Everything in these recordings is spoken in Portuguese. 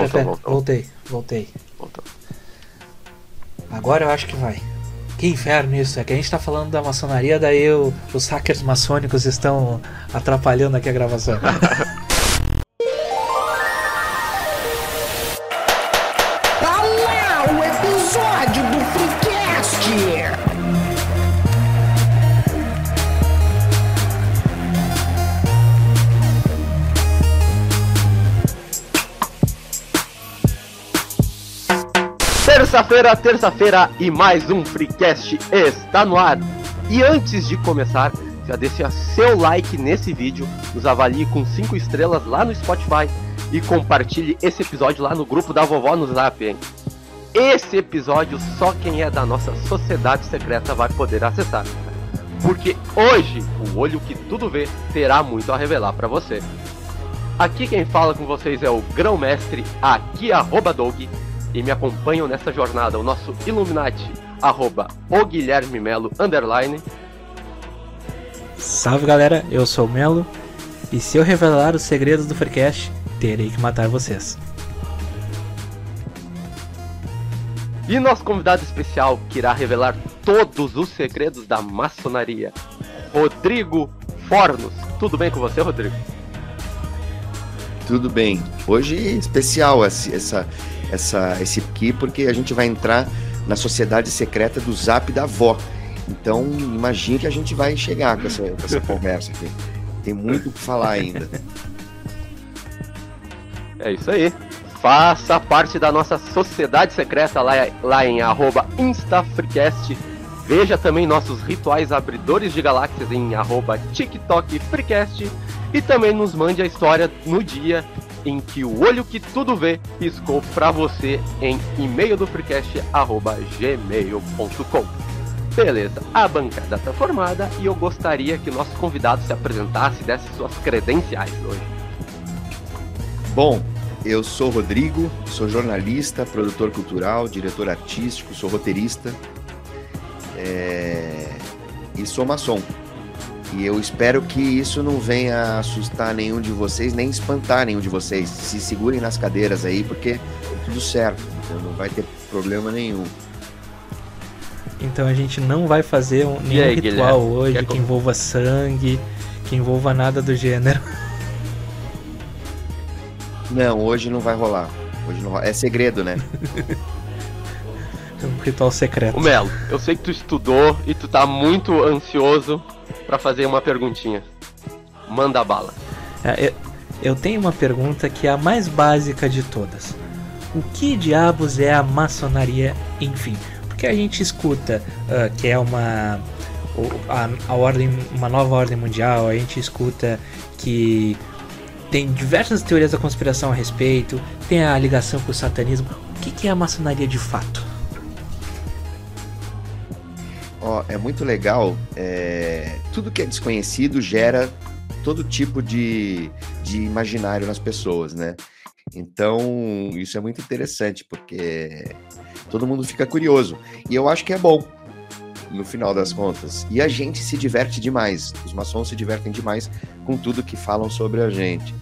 pera, voltou, pera. Voltei, voltei. Agora eu acho que vai. Que inferno isso, é que a gente tá falando da maçonaria, daí o, os hackers maçônicos estão atrapalhando aqui a gravação. Terça-feira, terça-feira e mais um Freecast está no ar. E antes de começar, já deixa seu like nesse vídeo, nos avalie com 5 estrelas lá no Spotify e compartilhe esse episódio lá no grupo da vovó no Zap, hein? Esse episódio só quem é da nossa sociedade secreta vai poder acessar. Porque hoje o olho que tudo vê terá muito a revelar para você. Aqui quem fala com vocês é o grão-mestre, aqui arroba Doug, e me acompanham nessa jornada o nosso Illuminati, arroba o Guilherme Melo, underline. Salve galera, eu sou o Melo, e se eu revelar os segredos do Freecast, terei que matar vocês. E nosso convidado especial que irá revelar todos os segredos da maçonaria, Rodrigo Fornos. Tudo bem com você, Rodrigo? Tudo bem. Hoje especial essa, essa, esse aqui, porque a gente vai entrar na sociedade secreta do Zap da Vó. Então, imagine que a gente vai chegar com essa, com essa conversa aqui. Tem muito o que falar ainda. É isso aí. Faça parte da nossa sociedade secreta lá, lá em arroba InstaFreecast. Veja também nossos rituais abridores de galáxias em arroba TikTok Freecast. E também nos mande a história no dia em que o olho que tudo vê piscou para você em e-mail do freecast@gmail.com. Beleza, a bancada está formada e eu gostaria que nosso convidado se apresentasse e desse suas credenciais hoje. Bom, eu sou Rodrigo, sou jornalista, produtor cultural, diretor artístico, sou roteirista é... e sou maçom. E eu espero que isso não venha assustar nenhum de vocês, nem espantar nenhum de vocês. Se segurem nas cadeiras aí, porque é tudo certo. Então não vai ter problema nenhum. Então a gente não vai fazer um, nenhum aí, ritual Guilherme? hoje que, que envolva sangue, que envolva nada do gênero. Não, hoje não vai rolar. Hoje não rola. É segredo, né? é um ritual secreto. O Melo, eu sei que tu estudou e tu tá muito ansioso para fazer uma perguntinha. Manda bala. É, eu, tenho uma pergunta que é a mais básica de todas. O que diabos é a maçonaria, enfim? Porque a gente escuta uh, que é uma a, a, ordem, uma nova ordem mundial, a gente escuta que tem diversas teorias da conspiração a respeito, tem a ligação com o satanismo. O que, que é a maçonaria de fato? Ó, é muito legal. É... Tudo que é desconhecido gera todo tipo de, de imaginário nas pessoas, né? Então, isso é muito interessante, porque todo mundo fica curioso. E eu acho que é bom, no final das contas. E a gente se diverte demais. Os maçons se divertem demais com tudo que falam sobre a gente.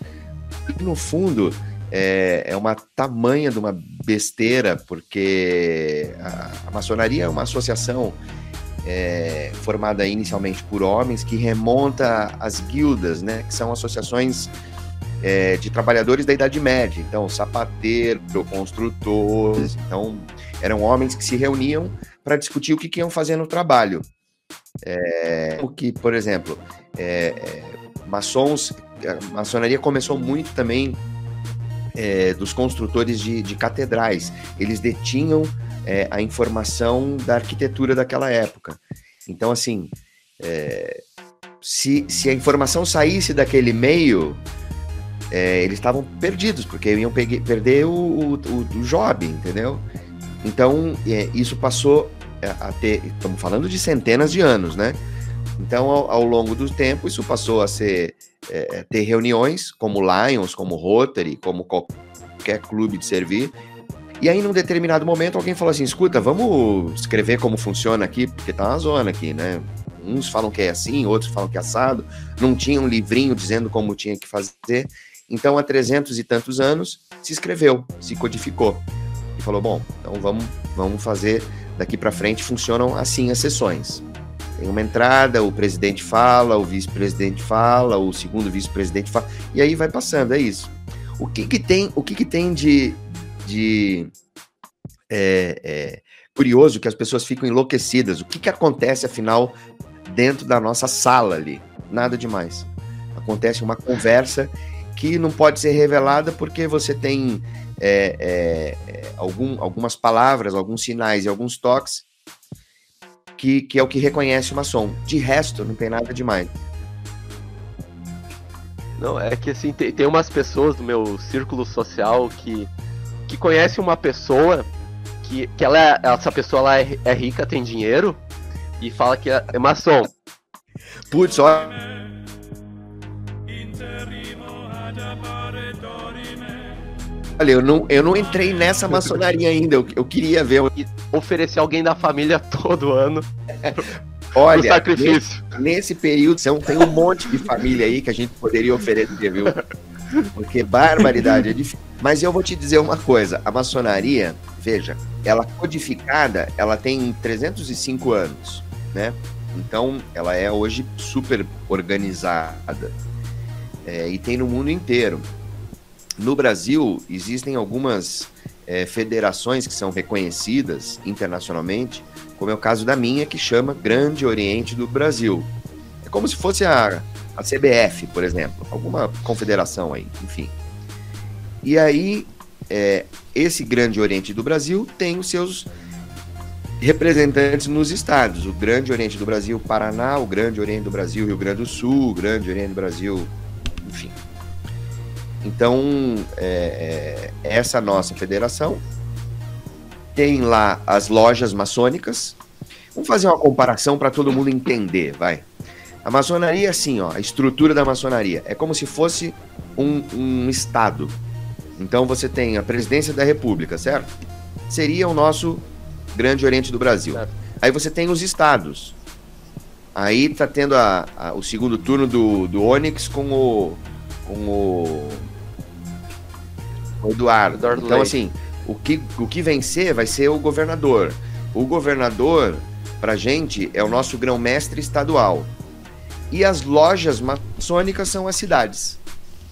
E, no fundo, é, é uma tamanha de uma besteira, porque a, a maçonaria é uma associação é, formada inicialmente por homens, que remonta às guildas, né, que são associações é, de trabalhadores da Idade Média. Então, sapateiro, construtores. Então, eram homens que se reuniam para discutir o que, que, iam fazer no trabalho. É, o que, por exemplo, é, é, maçons, a maçonaria começou muito também é, dos construtores de, de catedrais. Eles detinham é, a informação da arquitetura daquela época. Então, assim, é, se, se a informação saísse daquele meio, é, eles estavam perdidos, porque iam perder o, o, o, job, entendeu? Então, é, isso passou a ter, estamos falando de centenas de anos, né? Então, ao, ao longo do tempo, isso passou a ser é, ter reuniões como Lions, como Rotary, como qualquer clube de servir, e aí, num determinado momento, alguém falou assim: escuta, vamos escrever como funciona aqui, porque tá uma zona aqui, né? Uns falam que é assim, outros falam que é assado. Não tinha um livrinho dizendo como tinha que fazer. Então, há 300 e tantos anos, se escreveu, se codificou. E falou: bom, então vamos, vamos fazer daqui para frente, funcionam assim as sessões. Tem uma entrada, o presidente fala, o vice-presidente fala, o segundo vice-presidente fala, e aí vai passando, é isso. O que, que tem, o que, que tem de, de é, é, curioso que as pessoas ficam enlouquecidas? O que, que acontece, afinal, dentro da nossa sala ali? Nada demais. Acontece uma conversa que não pode ser revelada porque você tem é, é, algum, algumas palavras, alguns sinais e alguns toques que, que é o que reconhece uma som. De resto, não tem nada demais. Não, é que assim, tem, tem umas pessoas do meu círculo social que, que conhecem uma pessoa que, que ela é, essa pessoa ela é, é rica, tem dinheiro, e fala que é, é maçom. Putz, olha. Olha, eu não, eu não entrei nessa maçonaria ainda. Eu, eu queria ver. Oferecer alguém da família todo ano. Olha, sacrifício. Nesse, nesse período tem um monte de família aí que a gente poderia oferecer, viu? Porque barbaridade é difícil. Mas eu vou te dizer uma coisa: a maçonaria, veja, ela codificada, ela tem 305 anos, né? Então, ela é hoje super organizada. É, e tem no mundo inteiro. No Brasil, existem algumas é, federações que são reconhecidas internacionalmente, como é o caso da minha, que chama Grande Oriente do Brasil. É como se fosse a, a CBF, por exemplo, alguma confederação aí, enfim. E aí, é, esse Grande Oriente do Brasil tem os seus representantes nos estados. O Grande Oriente do Brasil, Paraná, o Grande Oriente do Brasil, Rio Grande do Sul, o Grande Oriente do Brasil, enfim. Então, é, é, essa nossa federação tem lá as lojas maçônicas. Vamos fazer uma comparação para todo mundo entender, vai. A maçonaria, assim, ó, a estrutura da maçonaria é como se fosse um, um estado. Então você tem a presidência da república, certo? Seria o nosso grande oriente do Brasil. Aí você tem os estados. Aí tá tendo a, a, o segundo turno do, do Onyx com o, com o o Eduardo. Eduardo então, Leite. assim, o que, o que vencer vai ser o governador. O governador, pra gente, é o nosso grão-mestre estadual. E as lojas maçônicas são as cidades.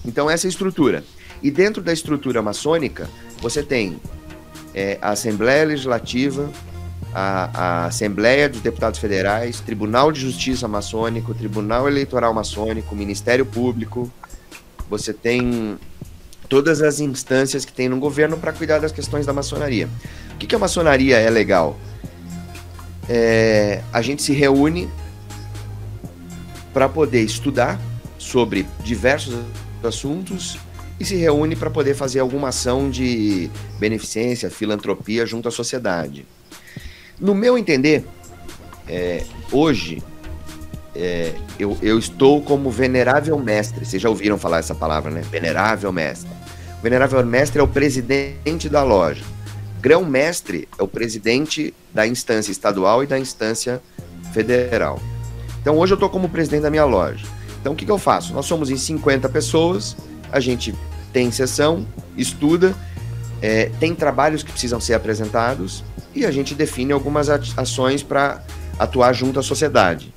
Então, essa é a estrutura. E dentro da estrutura maçônica, você tem é, a Assembleia Legislativa, a, a, Assembleia dos Deputados Federais, Tribunal de Justiça Maçônico, Tribunal Eleitoral Maçônico, Ministério Público, você tem todas as instâncias que tem no governo para cuidar das questões da maçonaria. O que, que a maçonaria é legal? É, a gente se reúne para poder estudar sobre diversos assuntos e se reúne para poder fazer alguma ação de beneficência, filantropia junto à sociedade. No meu entender, é, hoje é, eu, eu, estou como venerável mestre. Vocês já ouviram falar essa palavra, né? Venerável mestre. O venerável mestre é o presidente da loja. Grão-mestre é o presidente da instância estadual e da instância federal. Então hoje eu estou como presidente da minha loja. Então o que, que eu faço? Nós somos em 50 pessoas, a gente tem sessão, estuda, é, tem trabalhos que precisam ser apresentados e a gente define algumas ações para atuar junto à sociedade.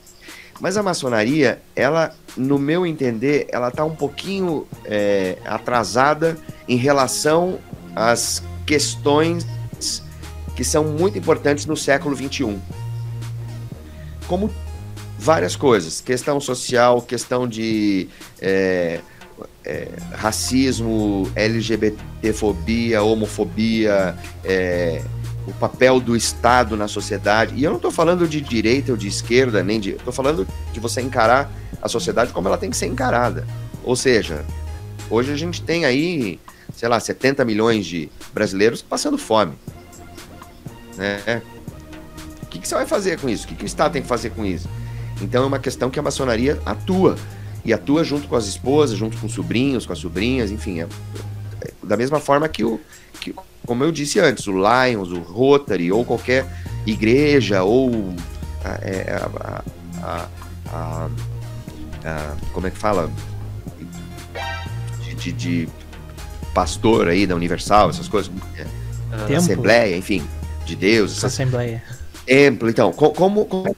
Mas a maçonaria, ela, no meu entender, ela está um pouquinho é, atrasada em relação às questões que são muito importantes no século XXI. Como várias coisas, questão social, questão de é, é, racismo, LGBTfobia, homofobia, é, o papel do Estado na sociedade. E eu não estou falando de direita ou de esquerda, nem de. Estou falando de você encarar a sociedade como ela tem que ser encarada. Ou seja, hoje a gente tem aí, sei lá, 70 milhões de brasileiros passando fome. Né? O que, que você vai fazer com isso? O que, que o Estado tem que fazer com isso? Então é uma questão que a maçonaria atua. E atua junto com as esposas, junto com os sobrinhos, com as sobrinhas, enfim. É, é, da mesma forma que o, que, como eu disse antes, o Lions, o Rotary, ou qualquer igreja, ou é, a, a, a, como é que fala? de, de pastor aí da Universal, essas coisas. Templo. Assembleia, enfim, de Deus. essas- Assembleia. Templo, então, co- como, como,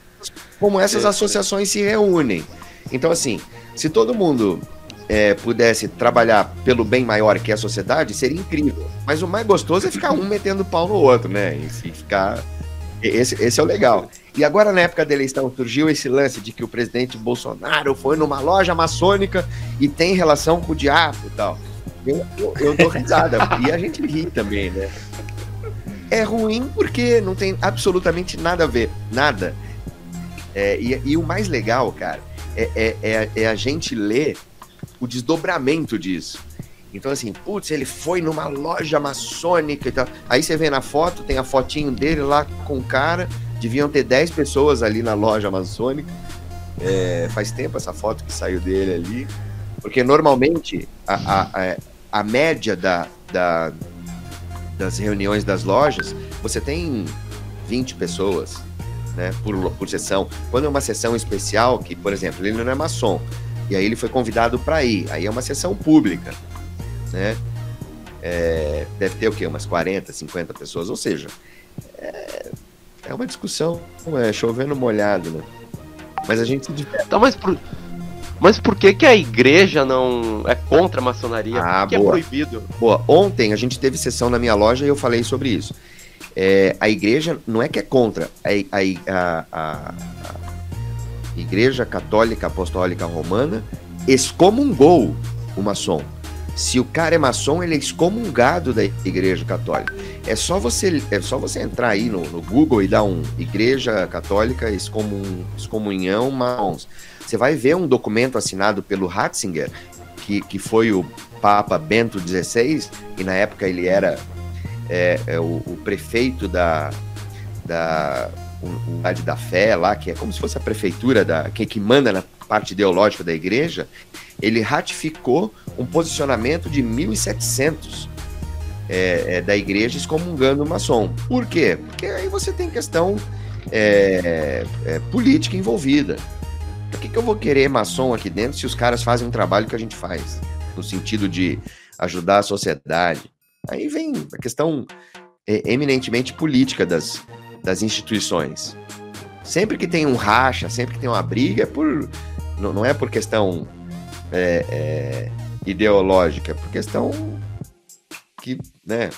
como essas associações se reúnem. Então, assim, se todo mundo é, pudesse trabalhar pelo bem maior que é a sociedade, seria incrível. Mas o mais gostoso é ficar um metendo pau no outro, né? E ficar. Esse, esse é o legal. E agora, na época da eleição, surgiu esse lance de que o presidente Bolsonaro foi numa loja maçônica e tem relação com o diabo e tal. Eu, eu, eu dou risada. e a gente ri também, né? É ruim porque não tem absolutamente nada a ver. Nada. É, e, e o mais legal, cara, é, é, é, é a gente ler o desdobramento disso. Então, assim, putz, ele foi numa loja maçônica e tal. Aí você vê na foto, tem a fotinho dele lá com o cara. Deviam ter 10 pessoas ali na loja maçônica. É, faz tempo essa foto que saiu dele ali. Porque normalmente a, a, a, a média da, da, das reuniões das lojas, você tem 20 pessoas né, por, por sessão. Quando é uma sessão especial, que, por exemplo, ele não é maçom, e aí ele foi convidado para ir, aí é uma sessão pública, né? É, deve ter o quê? Umas 40, 50 pessoas, ou seja, é, é uma discussão, é chovendo molhado, né? Mas a gente. Tá, mas por, mas por que, que a igreja não é contra a maçonaria? Ah, por que é boa. proibido? Boa, ontem a gente teve sessão na minha loja e eu falei sobre isso. É, a igreja não é que é contra, a, a, a, a Igreja Católica Apostólica Romana excomungou o maçom. Se o cara é maçom, ele é excomungado da Igreja Católica. É só você, é só você entrar aí no, no Google e dar um Igreja Católica excomun, excomunhão maçons. Você vai ver um documento assinado pelo Ratzinger, que, que foi o Papa Bento XVI, e na época ele era é, é, o, o prefeito da, da unidade da fé lá, que é como se fosse a prefeitura da que, que manda na parte ideológica da igreja, ele ratificou um posicionamento de 1700 é, é, da igreja excomungando o maçom. Por quê? Porque aí você tem questão é, é, política envolvida. Por que, que eu vou querer maçom aqui dentro se os caras fazem um trabalho que a gente faz? No sentido de ajudar a sociedade. Aí vem a questão é, eminentemente política das, das instituições. Sempre que tem um racha, sempre que tem uma briga, é por, não, não é por questão é, é, ideológica, é por questão que, né,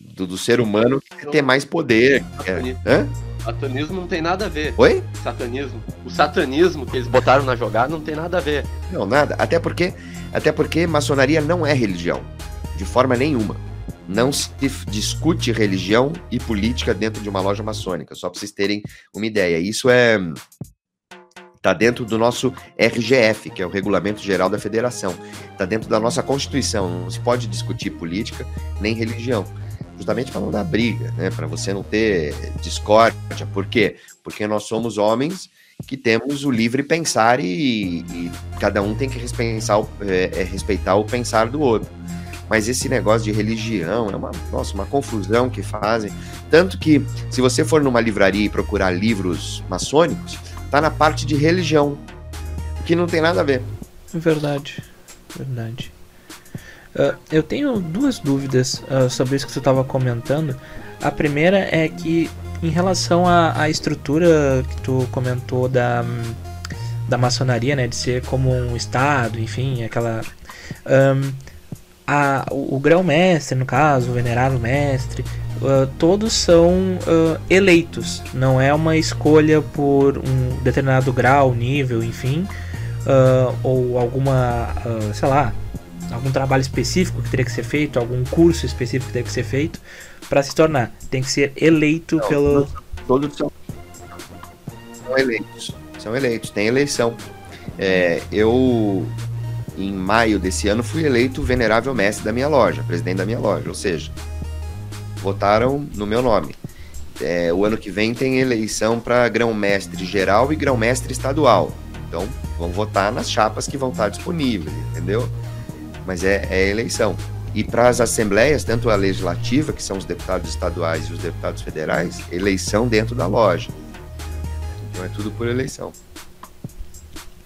do, do ser humano quer ter mais poder. quer- Hã? Satanismo não tem nada a ver. Oi? Satanismo. O satanismo que eles botaram na jogada não tem nada a ver. Não, nada. Até porque, até porque maçonaria não é religião, de forma nenhuma. Não se discute religião e política dentro de uma loja maçônica, só para vocês terem uma ideia. Isso é tá dentro do nosso RGF, que é o Regulamento Geral da Federação. Tá dentro da nossa Constituição. Não se pode discutir política nem religião. Justamente para não dar briga, né? Para você não ter discórdia. Por quê? Porque nós somos homens que temos o livre pensar e, e cada um tem que respeitar é, é, respeitar o pensar do outro. Mas esse negócio de religião é uma, nossa, uma confusão que fazem. Tanto que, se você for numa livraria e procurar livros maçônicos, tá na parte de religião, que não tem nada a ver. Verdade, verdade. Uh, eu tenho duas dúvidas uh, sobre isso que você estava comentando. A primeira é que, em relação à, estrutura que tu comentou da, da maçonaria, né, de ser como um estado, enfim, aquela. Um, a, o, o grão-mestre, no caso, o venerável mestre, uh, todos são eleitos, não é uma escolha por um determinado grau, nível, enfim, ou alguma, sei lá, algum trabalho específico que teria que ser feito, algum curso específico que teria que ser feito para se tornar. Tem que ser eleito Não, pelo. Todos são, são eleitos. São eleitos, tem eleição. É, eu, em maio desse ano, fui eleito venerável mestre da minha loja, presidente da minha loja, ou seja, votaram no meu nome. É, o ano que vem tem eleição para grão-mestre geral e grão-mestre estadual. Então, vão votar nas chapas que vão estar disponíveis, entendeu? mas é, é eleição. E para as assembleias, tanto a legislativa, que são os deputados estaduais e os deputados federais, eleição dentro da loja. Então é tudo por eleição.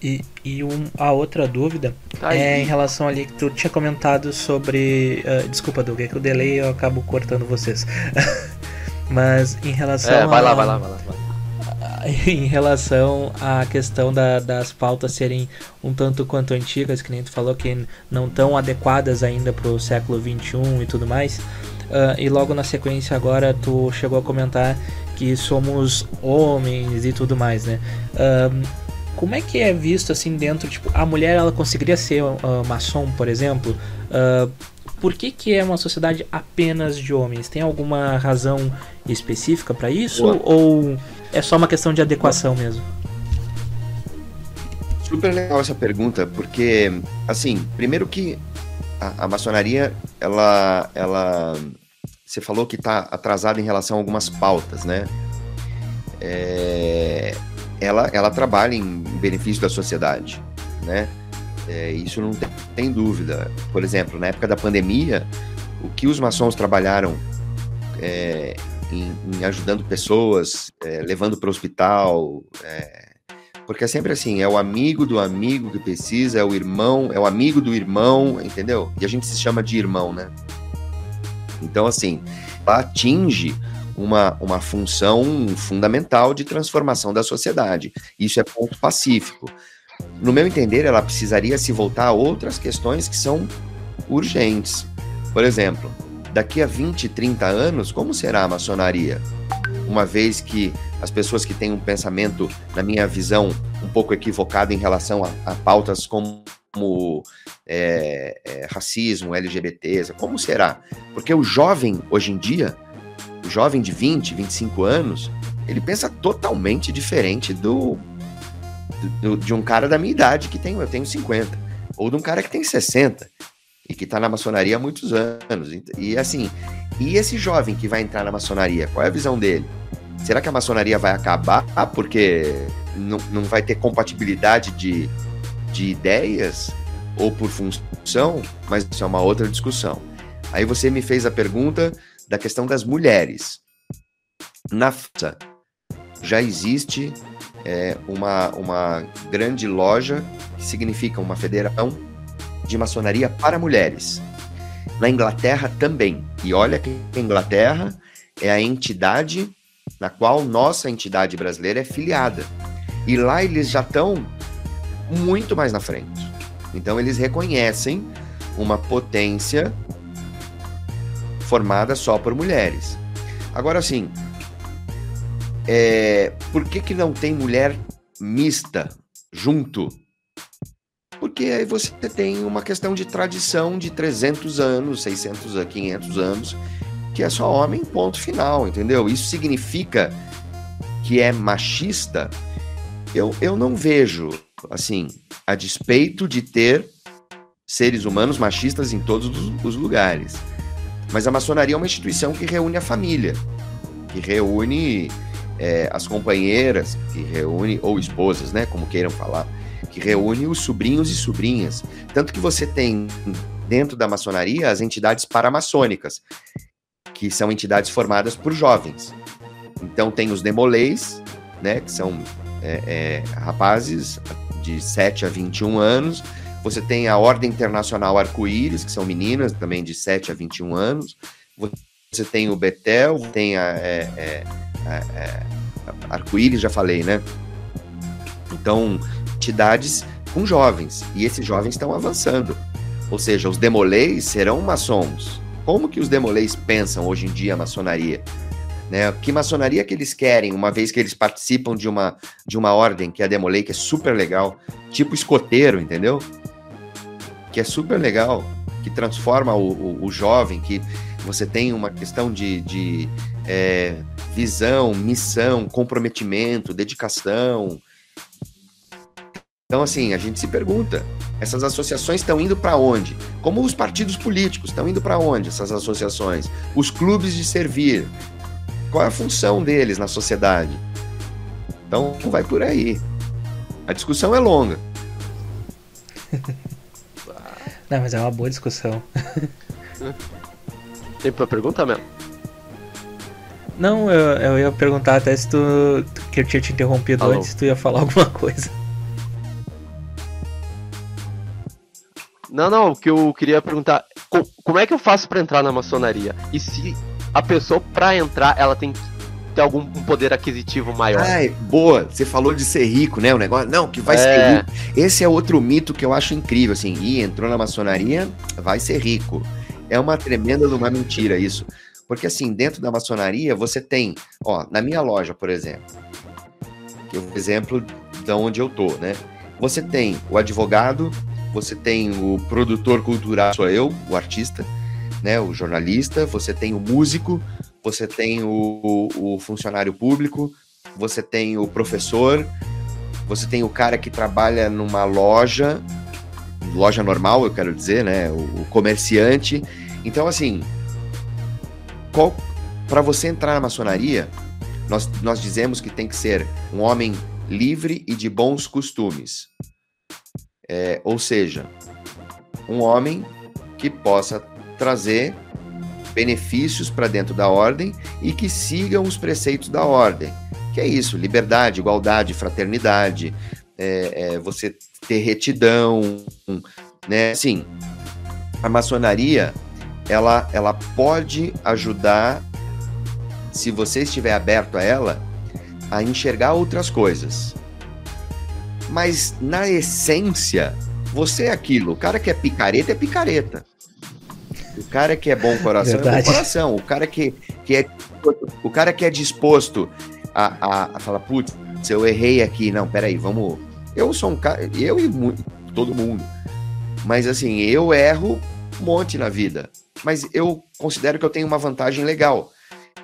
E, e um, a outra dúvida tá é em relação ali que tu tinha comentado sobre. Uh, desculpa, Doug, é que o delay eu acabo cortando vocês. Mas em relação. É, vai a, lá, vai lá, vai lá. Vai lá. Em relação à questão da, das pautas serem um tanto quanto antigas, que nem tu falou que não tão adequadas ainda para o século XXI e tudo mais. Uh, e logo na sequência agora tu chegou a comentar que somos homens e tudo mais, né? Uh, como é que é visto assim dentro, tipo, a mulher ela conseguiria ser uh, maçom, por exemplo? Uh, por que, que é uma sociedade apenas de homens? Tem alguma razão específica para isso? Boa. Ou é só uma questão de adequação Boa. mesmo? Super legal essa pergunta, porque, assim, primeiro que a, a maçonaria, ela, ela, você falou que está atrasada em relação a algumas pautas, né? É, ela, ela trabalha em benefício da sociedade, né? É, isso não tem, tem, dúvida. Por exemplo, na época da pandemia, o que os maçons trabalharam é, em, em, ajudando pessoas, é, levando para o hospital, é, porque é sempre assim, é o amigo do amigo que precisa, é o irmão, é o amigo do irmão, entendeu? E a gente se chama de irmão, né? Então, assim, atinge uma, uma função fundamental de transformação da sociedade. Isso é ponto pacífico. No meu entender, ela precisaria se voltar a outras questões que são urgentes. Por exemplo, daqui a 20, 30 anos, como será a maçonaria? Uma vez que as pessoas que têm um pensamento, na minha visão, um pouco equivocado em relação a, a pautas como é, é, racismo, LGBTs, como será? Porque o jovem, hoje em dia, o jovem de 20, 25 anos, ele pensa totalmente diferente do, do, de um cara da minha idade que tem, eu tenho 50, ou de um cara que tem 60 e que está na maçonaria há muitos anos. E assim, e esse jovem que vai entrar na maçonaria, qual é a visão dele? Será que a maçonaria vai acabar porque não, não vai ter compatibilidade de, de ideias ou por função? Mas isso é uma outra discussão. Aí você me fez a pergunta da questão das mulheres. Na França já existe é, uma, uma grande loja que significa uma federação de maçonaria para mulheres. Na Inglaterra também. E olha que a Inglaterra é a entidade na qual nossa entidade brasileira é filiada. E lá eles já estão muito mais na frente. Então eles reconhecem uma potência formada só por mulheres. Agora, sim, é, por que, que não tem mulher mista junto? Porque aí você tem uma questão de tradição de 300 anos, 600 a 500 anos, que é só homem, ponto final, entendeu? Isso significa que é machista? Eu, eu não vejo, assim, a despeito de ter seres humanos machistas em todos os lugares. Mas a maçonaria é uma instituição que reúne a família, que reúne é, as companheiras, que reúne, ou esposas, né, como queiram falar, que reúne os sobrinhos e sobrinhas. Tanto que você tem dentro da maçonaria as entidades paramaçônicas, que são entidades formadas por jovens. Então tem os demolês, né, que são é, é, rapazes de 7 a 21 anos, você tem a Ordem Internacional Arco-Íris, que são meninas também de 7 a 21 anos. Você tem o Betel, tem a, é, é, é, Arco-Íris, já falei, né? Então, entidades com jovens. E esses jovens estão avançando. Ou seja, os demolês serão maçons. Como que os demolês pensam hoje em dia a maçonaria? Né? Que maçonaria que eles querem, uma vez que eles participam de uma, de uma ordem, que é a Demolei, que é super legal, tipo escoteiro, entendeu? Que é super legal, que transforma o, o, o jovem, que você tem uma questão de, de é, visão, missão, comprometimento, dedicação. Então, assim, a gente se pergunta: essas associações estão indo para onde? Como os partidos políticos estão indo para onde, essas associações? Os clubes de servir. Qual é a função deles na sociedade? Então, vai por aí. A discussão é longa. Não, mas é uma boa discussão. Tem pra perguntar mesmo? Não, eu, eu ia perguntar até se tu. que eu tinha te interrompido Alô. antes, se tu ia falar alguma coisa. Não, não, o que eu queria perguntar. Como é que eu faço para entrar na maçonaria? E se a pessoa, pra entrar, ela tem que ter algum um poder aquisitivo maior? Ai, boa, você falou de ser rico, né? O negócio, não, que vai é. ser rico. Esse é outro mito que eu acho incrível, assim, e entrou na maçonaria, vai ser rico. É uma tremenda uma mentira isso. Porque assim, dentro da maçonaria, você tem, ó, na minha loja, por exemplo, que é o exemplo de onde eu tô, né? Você tem o advogado, você tem o produtor cultural, sou eu, o artista, né, o jornalista, você tem o músico, você tem o, o, funcionário público, você tem o professor, você tem o cara que trabalha numa loja, loja normal, eu quero dizer, né, o, o comerciante. Então, assim, para você entrar na maçonaria, nós, nós dizemos que tem que ser um homem livre e de bons costumes. É, ou seja, um homem que possa trazer benefícios para dentro da ordem e que sigam os preceitos da ordem. Que é isso: liberdade, igualdade, fraternidade, é, é, você ter retidão, né? Sim, a maçonaria ela, ela pode ajudar, se você estiver aberto a ela, a enxergar outras coisas mas na essência, você é aquilo. O cara que é picareta é picareta. O cara que é bom coração Verdade. é bom coração. O cara que, que é o cara que é disposto a, a, a falar, putz, eu errei aqui. Não, peraí, vamos. Eu sou um cara. Eu e muito, todo mundo. Mas assim, eu erro um monte na vida. Mas eu considero que eu tenho uma vantagem legal.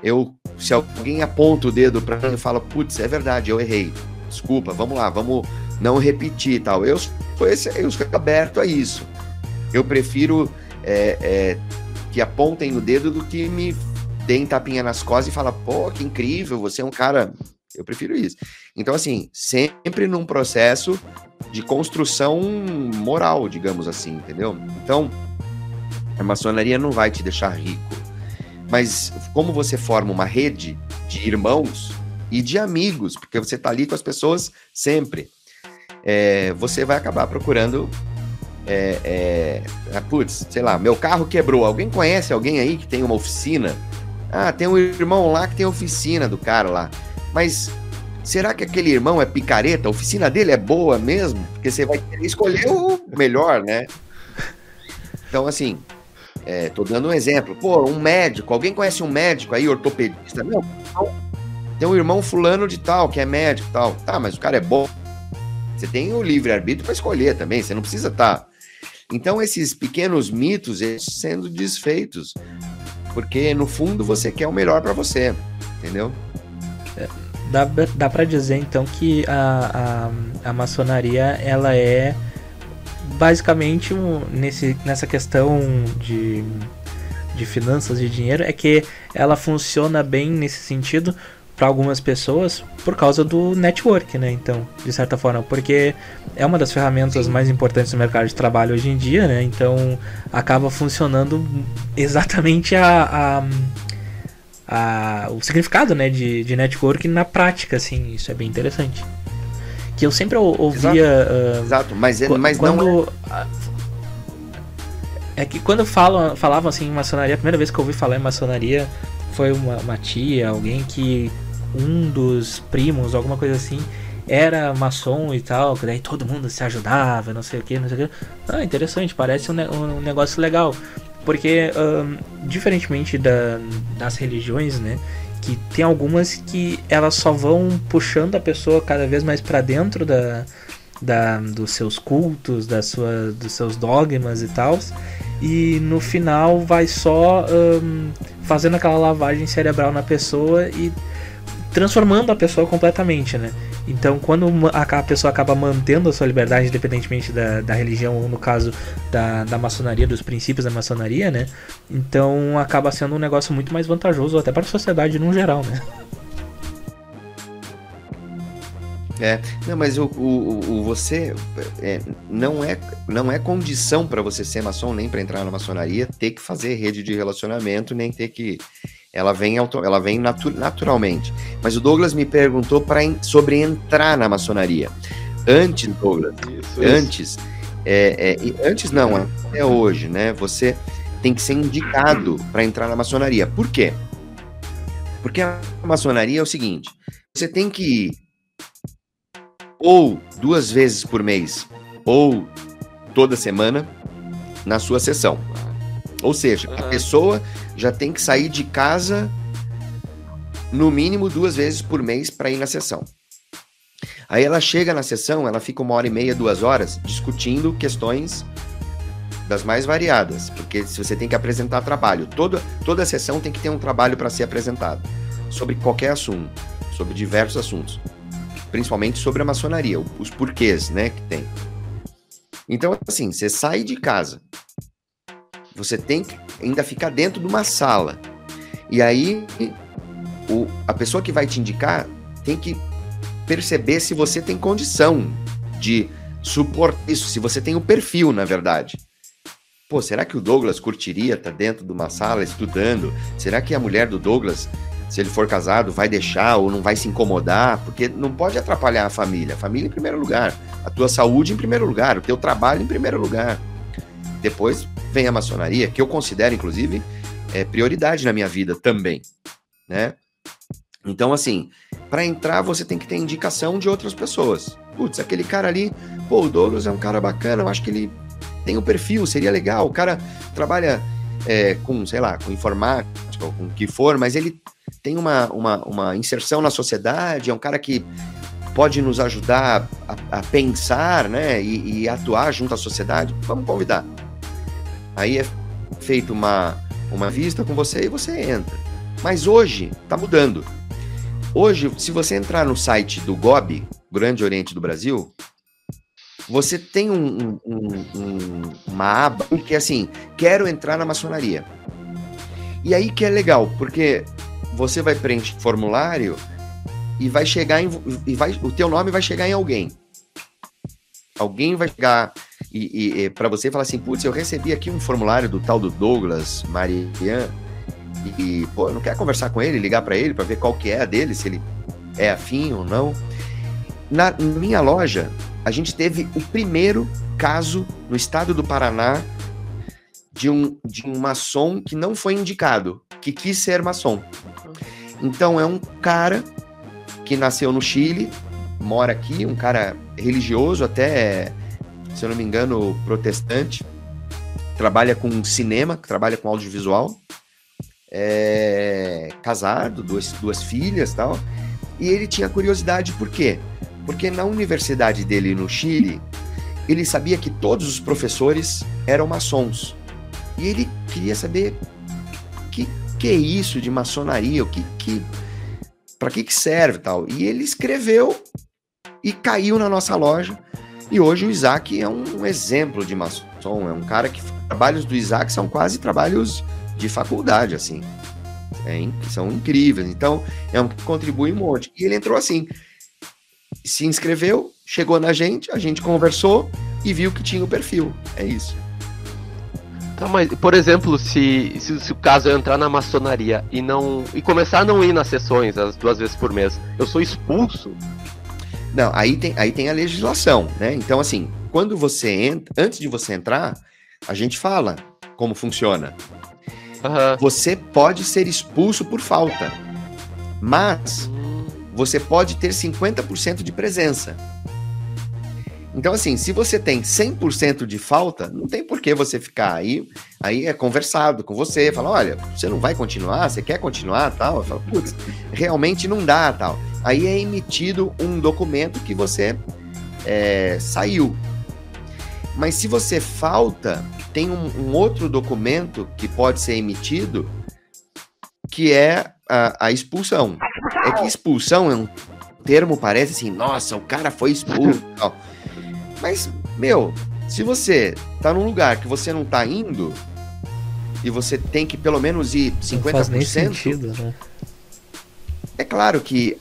Eu, se alguém aponta o dedo para mim e fala, putz, é verdade, eu errei. Desculpa, vamos lá, vamos não repetir e tal. Eu sou, esse, eu sou aberto a isso. Eu prefiro é, é, que apontem no dedo do que me deem tapinha nas costas e falar, pô, que incrível, você é um cara. Eu prefiro isso. Então, assim, sempre num processo de construção moral, digamos assim, entendeu? Então, a maçonaria não vai te deixar rico. Mas como você forma uma rede de irmãos e de amigos, porque você está ali com as pessoas sempre é, você vai acabar procurando. É, é, ah, putz, sei lá, meu carro quebrou. Alguém conhece alguém aí que tem uma oficina? Ah, tem um irmão lá que tem oficina do cara lá. Mas será que aquele irmão é picareta? A oficina dele é boa mesmo? Porque você vai escolher o melhor, né? Então, assim, é, tô dando um exemplo. Pô, um médico. Alguém conhece um médico aí, ortopedista? Tem um irmão fulano de tal, que é médico e tal. Tá, mas o cara é bom. Você tem o livre-arbítrio para escolher também, você não precisa estar. Tá... Então, esses pequenos mitos sendo desfeitos, porque no fundo você quer o melhor para você, entendeu? É, dá, dá para dizer então que a, a, a maçonaria ela é basicamente um, nesse, nessa questão de, de finanças e dinheiro é que ela funciona bem nesse sentido para algumas pessoas por causa do network, né? Então, de certa forma, porque é uma das ferramentas mais importantes do mercado de trabalho hoje em dia, né? Então, acaba funcionando exatamente a, a, a o significado, né, de, de network na prática, assim. Isso é bem interessante. Que eu sempre ouvia. Exato, uh, Exato. mas, é, mas quando, não. É... é que quando falam, falavam assim em maçonaria, a primeira vez que eu ouvi falar em maçonaria foi uma, uma tia, alguém que um dos primos, alguma coisa assim, era maçom e tal, que daí todo mundo se ajudava, não sei o que, não sei o que. Ah, interessante, parece um, um negócio legal. Porque, um, diferentemente da, das religiões, né? Que tem algumas que elas só vão puxando a pessoa cada vez mais para dentro da, da, dos seus cultos, da sua, dos seus dogmas e tal. E no final vai só um, fazendo aquela lavagem cerebral na pessoa e transformando a pessoa completamente, né? Então, quando a pessoa acaba mantendo a sua liberdade, independentemente da, da religião, ou no caso da, da maçonaria, dos princípios da maçonaria, né? Então, acaba sendo um negócio muito mais vantajoso, até para a sociedade no geral, né? É, não, mas o, o, o você é, não é não é condição para você ser maçom nem para entrar na maçonaria ter que fazer rede de relacionamento nem ter que ela vem, ela vem natu naturalmente. Mas o Douglas me perguntou pra, sobre entrar na maçonaria. Antes, Douglas, isso, antes, é, é, antes não, até hoje, né? Você tem que ser indicado para entrar na maçonaria. Por quê? Porque a maçonaria é o seguinte: você tem que ir ou duas vezes por mês, ou toda semana na sua sessão. Ou seja, a pessoa já tem que sair de casa no mínimo duas vezes por mês para ir na sessão. Aí ela chega na sessão, ela fica uma hora e meia, duas horas discutindo questões das mais variadas, porque se você tem que apresentar trabalho, toda, toda sessão tem que ter um trabalho para ser apresentado sobre qualquer assunto, sobre diversos assuntos, principalmente sobre a maçonaria, os porquês, né, que tem. Então, assim, você sai de casa, você tem que ainda ficar dentro de uma sala, e aí o, a pessoa que vai te indicar tem que perceber se você tem condição de suportar isso, se você tem um perfil, na verdade. Pô, será que o Douglas curtiria estar tá dentro de uma sala estudando? Será que a mulher do Douglas, se ele for casado, vai deixar ou não vai se incomodar? Porque não pode atrapalhar a família. A família em primeiro lugar, a tua saúde em primeiro lugar, o teu trabalho em primeiro lugar. Depois vem a maçonaria, que eu considero, inclusive, é prioridade na minha vida também, né? Então, assim, para entrar você tem que ter indicação de outras pessoas. Putz, aquele cara ali, pô, o Douglas é um cara bacana, eu acho que ele tem o um perfil, seria legal. O cara trabalha é, com, sei lá, com informática ou com o que for, mas ele tem uma, uma, uma inserção na sociedade, é um cara que pode nos ajudar a, a pensar, né, e, e, atuar junto à sociedade. Vamos convidar. Aí é feito uma, uma vista com você e você entra. Mas hoje está mudando. Hoje, se você entrar no site do GOB, Grande Oriente do Brasil, você tem um, um, um, uma aba que é assim, quero entrar na maçonaria. E aí que é legal, porque você vai preencher formulário e vai chegar em, e vai, o teu nome vai chegar em alguém. Alguém vai chegar e, e, para você falar assim, putz, eu recebi aqui um formulário do tal do Douglas Marian e, pô, não quer conversar com ele, ligar para ele para ver qual que é a dele, se ele é afim ou não. Na minha loja, a gente teve o primeiro caso no estado do Paraná de um, de um maçom que não foi indicado, que quis ser maçom. Então é um cara que nasceu no Chile, mora aqui, um cara religioso, até, se eu não me engano, protestante, trabalha com cinema, trabalha com audiovisual, é, casado, duas, duas filhas tal. E ele tinha curiosidade por quê? Porque na universidade dele no Chile, ele sabia que todos os professores eram maçons. E ele queria saber que que é isso de maçonaria, o que que para que que serve tal. E ele escreveu e caiu na nossa loja. E hoje o Isaac é um exemplo de maçom, é um cara que trabalhos do Isaac são quase trabalhos de faculdade, assim. É, são incríveis. Então, é um que contribui um monte. E ele entrou assim. Se inscreveu, chegou na gente, a gente conversou e viu que tinha o perfil. É isso. Tá, mas, por exemplo, se, se, se, o caso é entrar na maçonaria e não e começar a não ir nas sessões as duas vezes por mês, eu sou expulso? Não, aí tem, aí tem a legislação, né? Então, assim, quando você entra, antes de você entrar, a gente fala como funciona. Uhum. Você pode ser expulso por falta, mas você pode ter 50% de presença. Então, assim, se você tem 100% de falta, não tem por que você ficar aí. Aí é conversado com você, fala: olha, você não vai continuar, você quer continuar, tal. Fala, putz, realmente não dá, tal. Aí é emitido um documento que você é, saiu. Mas se você falta, tem um, um, outro documento que pode ser emitido que é a, a, expulsão. É que expulsão é um termo, parece assim, nossa, o cara foi expulso. Mas, meu, se você tá num lugar que você não tá indo e você tem que pelo menos ir 50%. Não faz nem sentido, né? É claro que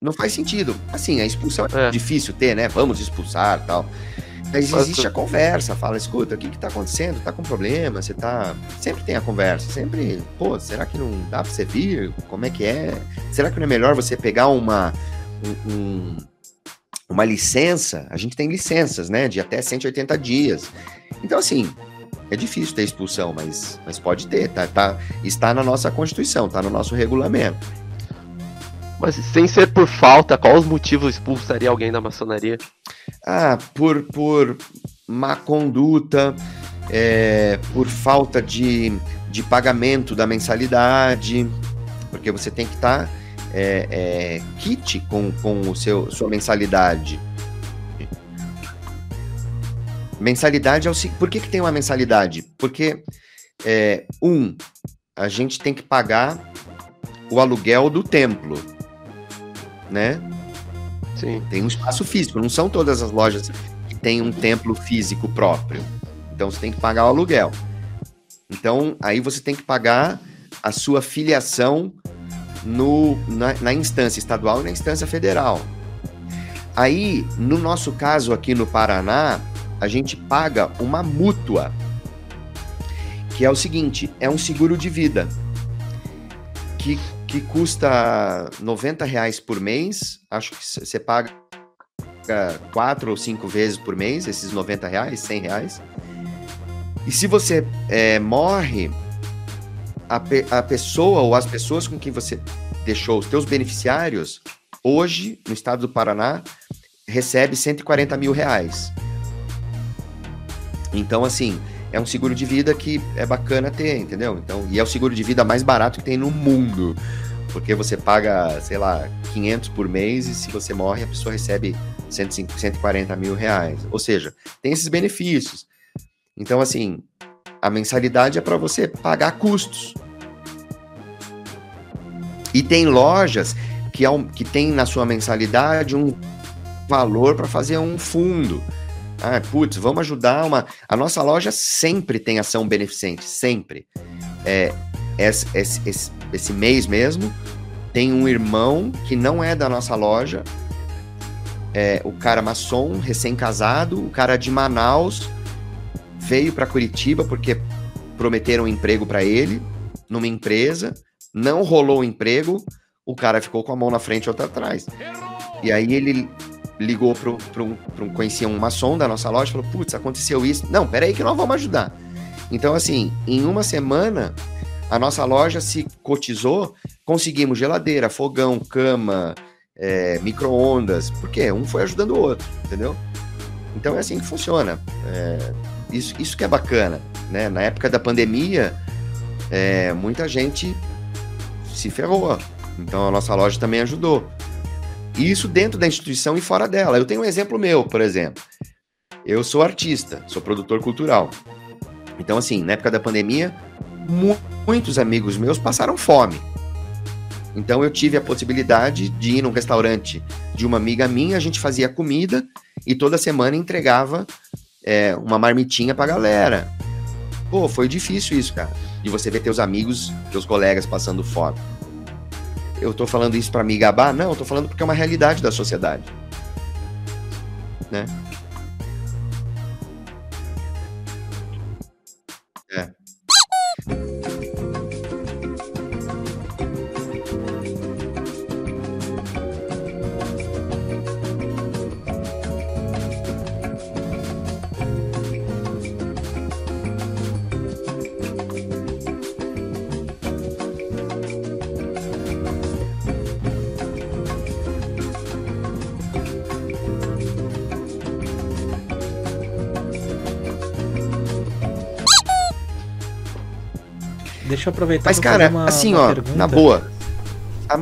não faz sentido. Assim, a expulsão é, é difícil ter, né? Vamos expulsar tal. Mas existe a conversa, fala, escuta, o que que tá acontecendo? Tá com problema? Você tá... Sempre tem a conversa, sempre, pô, será que não dá pra você vir? Como é que é? Será que não é melhor você pegar uma... um, uma licença, a gente tem licenças, né, de até 180 dias. Então, assim, é difícil ter expulsão, mas, mas pode ter, tá, tá, está na nossa Constituição, está no nosso regulamento. Mas sem ser por falta, qual os motivos expulsaria alguém da maçonaria? Ah, por, por má conduta, é, por falta de, de pagamento da mensalidade, porque você tem que estar tá, é, é, kit com, com o seu, sua mensalidade. Mensalidade é o Por que, que tem uma mensalidade? Porque, é, um, a gente tem que pagar o aluguel do templo, né? Sim. Tem um espaço físico, não são todas as lojas que têm um templo físico próprio. Então você tem que pagar o aluguel. Então, aí você tem que pagar a sua filiação no, na, na instância estadual e na instância federal. Aí, no nosso caso aqui no Paraná, a gente paga uma mútua, que é o seguinte: é um seguro de vida, que, que custa 90 reais por mês. Acho que você paga quatro ou cinco vezes por mês, esses 90 reais, 100 reais. E se você é, morre, a, pe a pessoa ou as pessoas com quem você deixou os teus beneficiários, hoje, no estado do Paraná, recebe 140 mil reais. Então, assim, é um seguro de vida que é bacana ter, entendeu? Então, e é o seguro de vida mais barato que tem no mundo. Porque você paga, sei lá, 500 por mês e se você morre, a pessoa recebe 150, 140 mil reais. Ou seja, tem esses benefícios. Então, assim, a mensalidade é para você pagar custos. E tem lojas que, que tem na sua mensalidade um valor para fazer um fundo. Ah, putz, vamos ajudar uma. A nossa loja sempre tem ação beneficente, sempre. É, esse, esse, esse mês mesmo, tem um irmão que não é da nossa loja, é, o cara maçom, recém-casado, o cara de Manaus veio para Curitiba porque prometeram um emprego para ele numa empresa, não rolou o emprego, o cara ficou com a mão na frente e outra atrás. E aí ele ligou para um, um, conhecia um maçom da nossa loja falou: Putz, aconteceu isso. Não, peraí que nós vamos ajudar. Então, assim, em uma semana, a nossa loja se cotizou, conseguimos geladeira, fogão, cama, é, micro-ondas, porque um foi ajudando o outro, entendeu? Então é assim que funciona. É, isso, isso que é bacana, né? Na época da pandemia, é, muita gente se ferrou. Então a nossa loja também ajudou. Isso dentro da instituição e fora dela. Eu tenho um exemplo meu, por exemplo. Eu sou artista, sou produtor cultural. Então, assim, na época da pandemia, mu muitos amigos meus passaram fome. Então, eu tive a possibilidade de ir num restaurante de uma amiga minha, a gente fazia comida e toda semana entregava é, uma marmitinha pra galera. Pô, foi difícil isso, cara. De você ver teus amigos, teus colegas passando fome eu tô falando isso para me gabar? Não, eu tô falando porque é uma realidade da sociedade. Né? Eu aproveitar Mas, cara, uma, assim, uma ó, pergunta. na boa. A...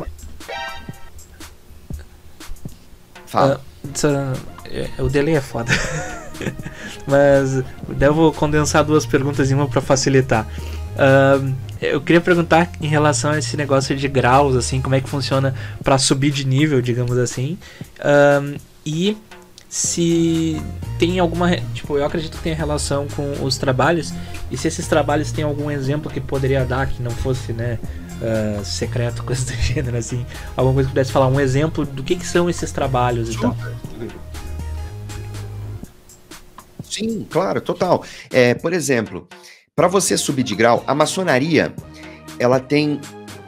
Fala. Uh, o delay é foda. Mas devo condensar duas perguntas em uma para facilitar. Uh, eu queria perguntar em relação a esse negócio de graus, assim, como é que funciona para subir de nível, digamos assim. Uh, e se tem alguma. Tipo, eu acredito que tem relação com os trabalhos. E se esses trabalhos têm algum exemplo que poderia dar que não fosse, né? Uh, secreto, coisa do gênero, assim. Alguma coisa que pudesse falar, um exemplo do que, que são esses trabalhos e tal. Sim, claro, total. É, por exemplo, para você subir de grau, a maçonaria ela tem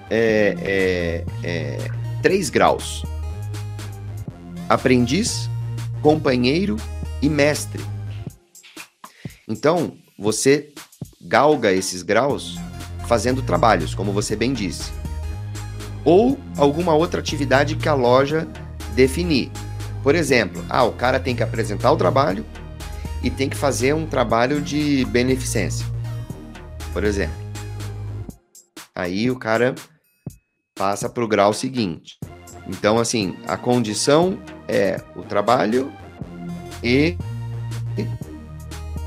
é, é, é três graus: aprendiz, companheiro e mestre. Então, você galga esses graus fazendo trabalhos, como você bem disse. Ou alguma outra atividade que a loja definir. Por exemplo, ah, o cara tem que apresentar o trabalho e tem que fazer um trabalho de beneficência. Por exemplo. Aí o cara passa para o grau seguinte. Então, assim, a condição é o trabalho e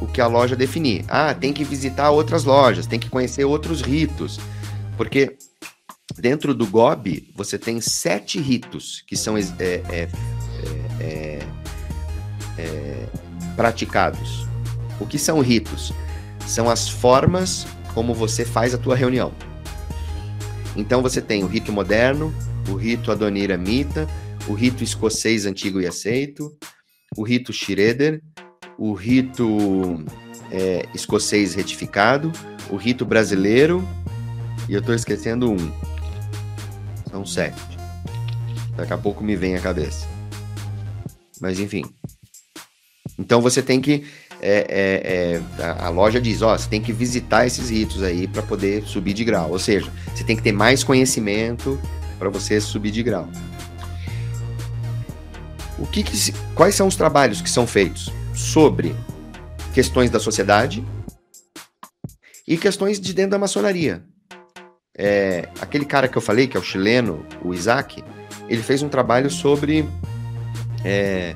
o que a loja definir. Ah, tem que visitar outras lojas, tem que conhecer outros ritos. Porque dentro do GOB você tem sete ritos que são é, é, é, é, praticados. O que são ritos? São as formas como você faz a tua reunião. Então você tem o rito moderno, o rito adoniramita, o rito escocês antigo e aceito, o rito Schroeder, o rito é, escocês retificado, o rito brasileiro, e eu estou esquecendo um. São sete. Daqui a pouco me vem a cabeça. Mas enfim. Então você tem que. É, é, é, a loja diz: ó, você tem que visitar esses ritos aí para poder subir de grau. Ou seja, você tem que ter mais conhecimento para você subir de grau. O que, que quais são os trabalhos que são feitos sobre questões da sociedade e questões de dentro da maçonaria? É, aquele cara que eu falei, que é o chileno, o Isaac, ele fez um trabalho sobre é,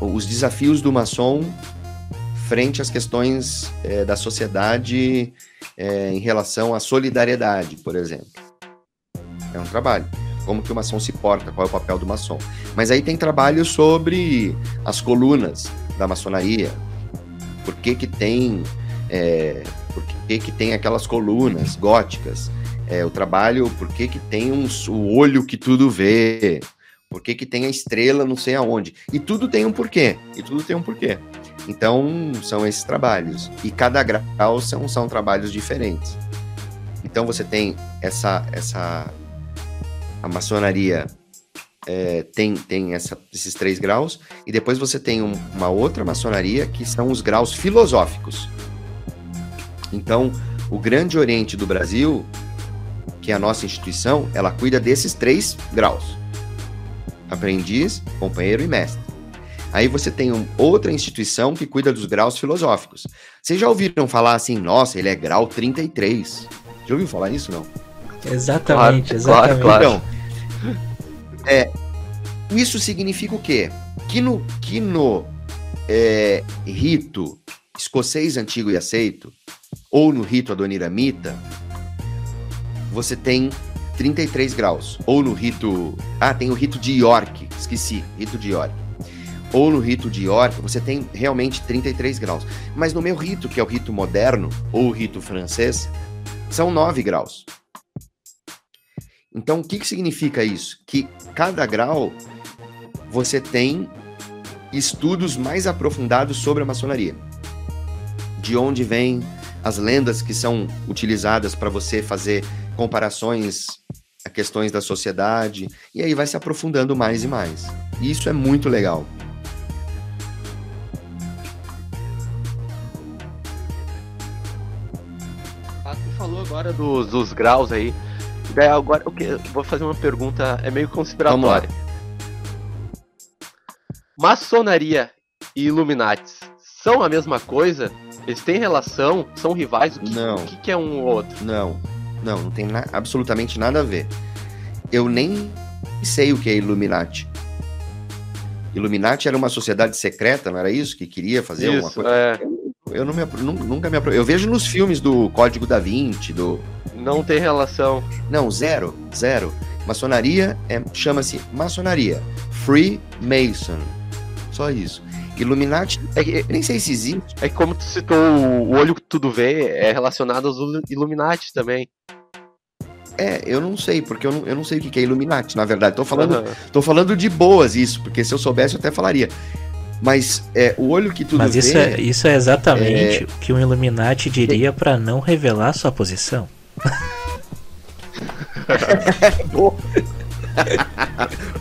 os desafios do maçom frente às questões é, da sociedade é, em relação à solidariedade, por exemplo. É um trabalho como que o maçom se porta, qual é o papel do maçom. Mas aí tem trabalho sobre as colunas da maçonaria, por que que tem, é, por que que tem aquelas colunas góticas, é, o trabalho, por que que tem um, o olho que tudo vê, por que que tem a estrela não sei aonde, e tudo tem um porquê, e tudo tem um porquê. Então, são esses trabalhos. E cada grau são, são trabalhos diferentes. Então, você tem essa, essa a maçonaria é, tem, tem essa, esses três graus, e depois você tem um, uma outra maçonaria que são os graus filosóficos. Então, o Grande Oriente do Brasil, que é a nossa instituição, ela cuida desses três graus: aprendiz, companheiro e mestre. Aí você tem um, outra instituição que cuida dos graus filosóficos. Vocês já ouviram falar assim, nossa, ele é grau 33? Já ouviu falar nisso, não? Exatamente, claro, exatamente. Claro, claro. Então, é, isso significa o quê? Que no, que no é, rito escocês antigo e aceito, ou no rito adoniramita, você tem 33 graus. Ou no rito. Ah, tem o rito de York, esqueci, rito de York. Ou no rito de York, você tem realmente 33 graus. Mas no meu rito, que é o rito moderno, ou o rito francês, são 9 graus. Então, o que, que significa isso? Que cada grau você tem estudos mais aprofundados sobre a maçonaria. De onde vêm as lendas que são utilizadas para você fazer comparações a questões da sociedade, e aí vai se aprofundando mais e mais. E isso é muito legal. Ah, tu falou agora dos, dos graus aí. Daí agora, okay, vou fazer uma pergunta, é meio conspiratória. Maçonaria e Illuminati são a mesma coisa? Eles têm relação? São rivais? O que, não. O que, é um ou outro? Não, não, não tem na absolutamente nada a ver. Eu nem sei o que é Illuminati. Illuminati era uma sociedade secreta, não era isso? Que queria fazer isso, alguma coisa? É. Eu, eu não me, nunca me Eu vejo nos filmes do Código da Vinci, do não tem relação. Não, zero, zero. Maçonaria é, chama-se maçonaria. Freemason. Só isso. Illuminati, é, nem sei se existe. É que como tu citou, o olho que tudo vê é relacionado aos Illuminati também. É, eu não sei, porque eu não, eu não sei o que é Illuminati, na verdade. Tô falando, uhum. tô falando de boas isso, porque se eu soubesse eu até falaria. Mas é, o olho que tudo Mas isso vê... É, isso é exatamente é... o que um Illuminati diria para não revelar sua posição.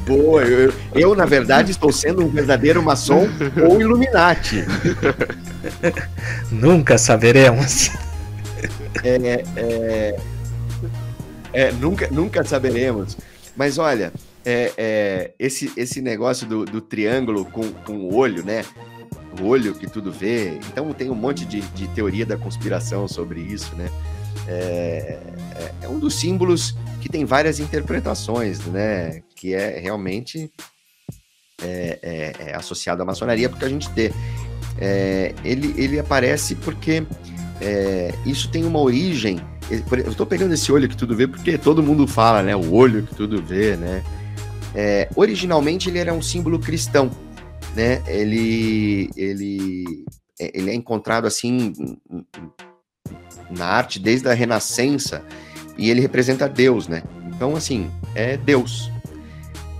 Boa, eu, eu, na verdade estou sendo um verdadeiro maçom ou Illuminati. Nunca saberemos. É, é, é, nunca, nunca saberemos. Mas olha, é, é, esse, esse negócio do, do triângulo com, com o olho, né? O olho que tudo vê. Então tem um monte de, de teoria da conspiração sobre isso, né? É, é, é um dos símbolos que tem várias interpretações, né? Que é realmente é, é, é associado à maçonaria, porque a gente tem. É, ele, ele aparece porque é, isso tem uma origem. Eu estou pegando esse olho que tudo vê porque todo mundo fala, né? O olho que tudo vê, né? Originalmente ele era um símbolo cristão, né? Ele, ele, ele é encontrado assim na arte desde a Renascença e ele representa Deus, né? Então, assim, é Deus.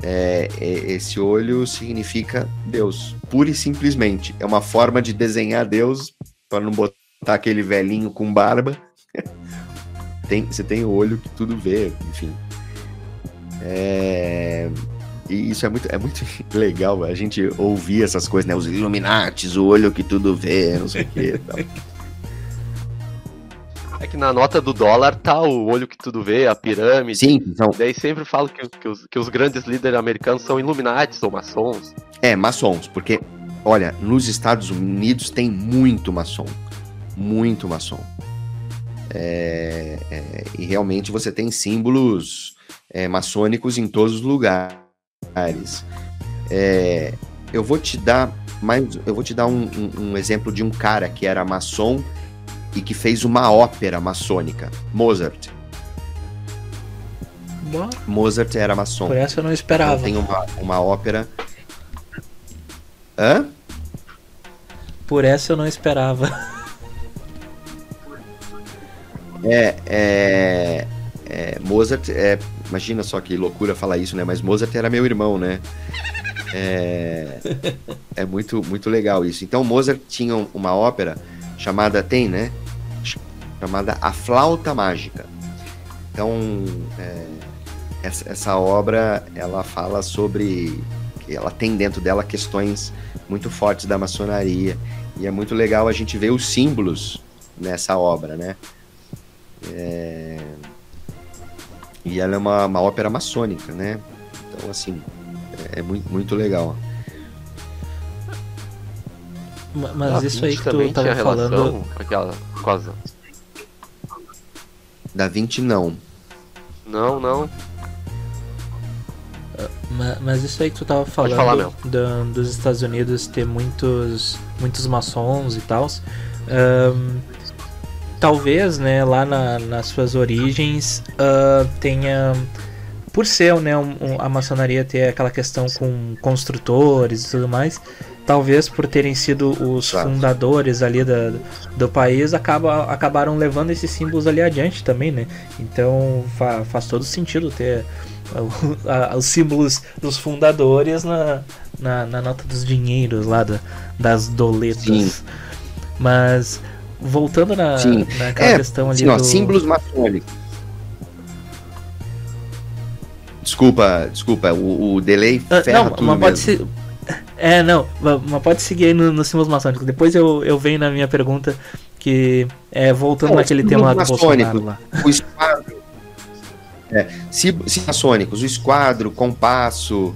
É, é, esse olho significa Deus, pura e simplesmente. É uma forma de desenhar Deus para não botar aquele velhinho com barba. tem, você tem o olho que tudo vê, enfim. É, e isso é muito, é muito legal a gente ouvir essas coisas, né? Os Illuminates, o olho que tudo vê, não sei o quê. É que na nota do dólar tá o olho que tudo vê, a pirâmide. Sim, então. Daí sempre falo que, que, os, que os grandes líderes americanos são Illuminates ou maçons. É, maçons, porque, olha, nos Estados Unidos tem muito maçom. Muito maçom. É, é, e realmente você tem símbolos é, maçônicos em todos os lugares. É, eu vou te dar mais, eu vou te dar um, um, um exemplo de um cara que era maçom e que fez uma ópera maçônica, Mozart. Boa. Mozart era maçom. Por essa eu não esperava. Então, tem uma, uma ópera. Hã? Por essa eu não esperava. É, é, é, Mozart, é, imagina só que loucura falar isso, né? Mas Mozart era meu irmão, né? É, é muito, muito legal isso. Então Mozart tinha uma ópera chamada tem, né? Chamada A Flauta Mágica. Então, é, essa, essa obra ela fala sobre, ela tem dentro dela questões muito fortes da maçonaria e é muito legal a gente ver os símbolos nessa obra, né? É... E ela é uma, uma ópera maçônica, né? Então, assim, é, é muito, muito legal. Mas isso aí que tu tava falando. Aquela coisa. Da 20 não. Não, não. Ah, mas isso aí que tu tava falando do, dos Estados Unidos ter muitos muitos maçons e tal. Um, talvez, né, lá na, nas suas origens uh, tenha por ser né, um, a maçonaria ter aquela questão com construtores e tudo mais, talvez por terem sido os claro. fundadores ali da, do país, acaba, acabaram levando esses símbolos ali adiante também, né? Então fa, faz todo sentido ter a, a, os símbolos dos fundadores na, na, na, nota dos dinheiros lá da, das doletas. Sim. Mas voltando na, naquela é, questão ali sim, ó, do... símbolos maçônicos Desculpa, desculpa, o, o delay uh, ferra não, tudo mas pode ser... É, não, mas pode seguir aí nos no símbolos maçônicos. Depois eu, eu venho na minha pergunta, que é voltando não, naquele tema lá do Bolsonaro lá. O esquadro. É, símbolos maçônicos, o esquadro, compasso,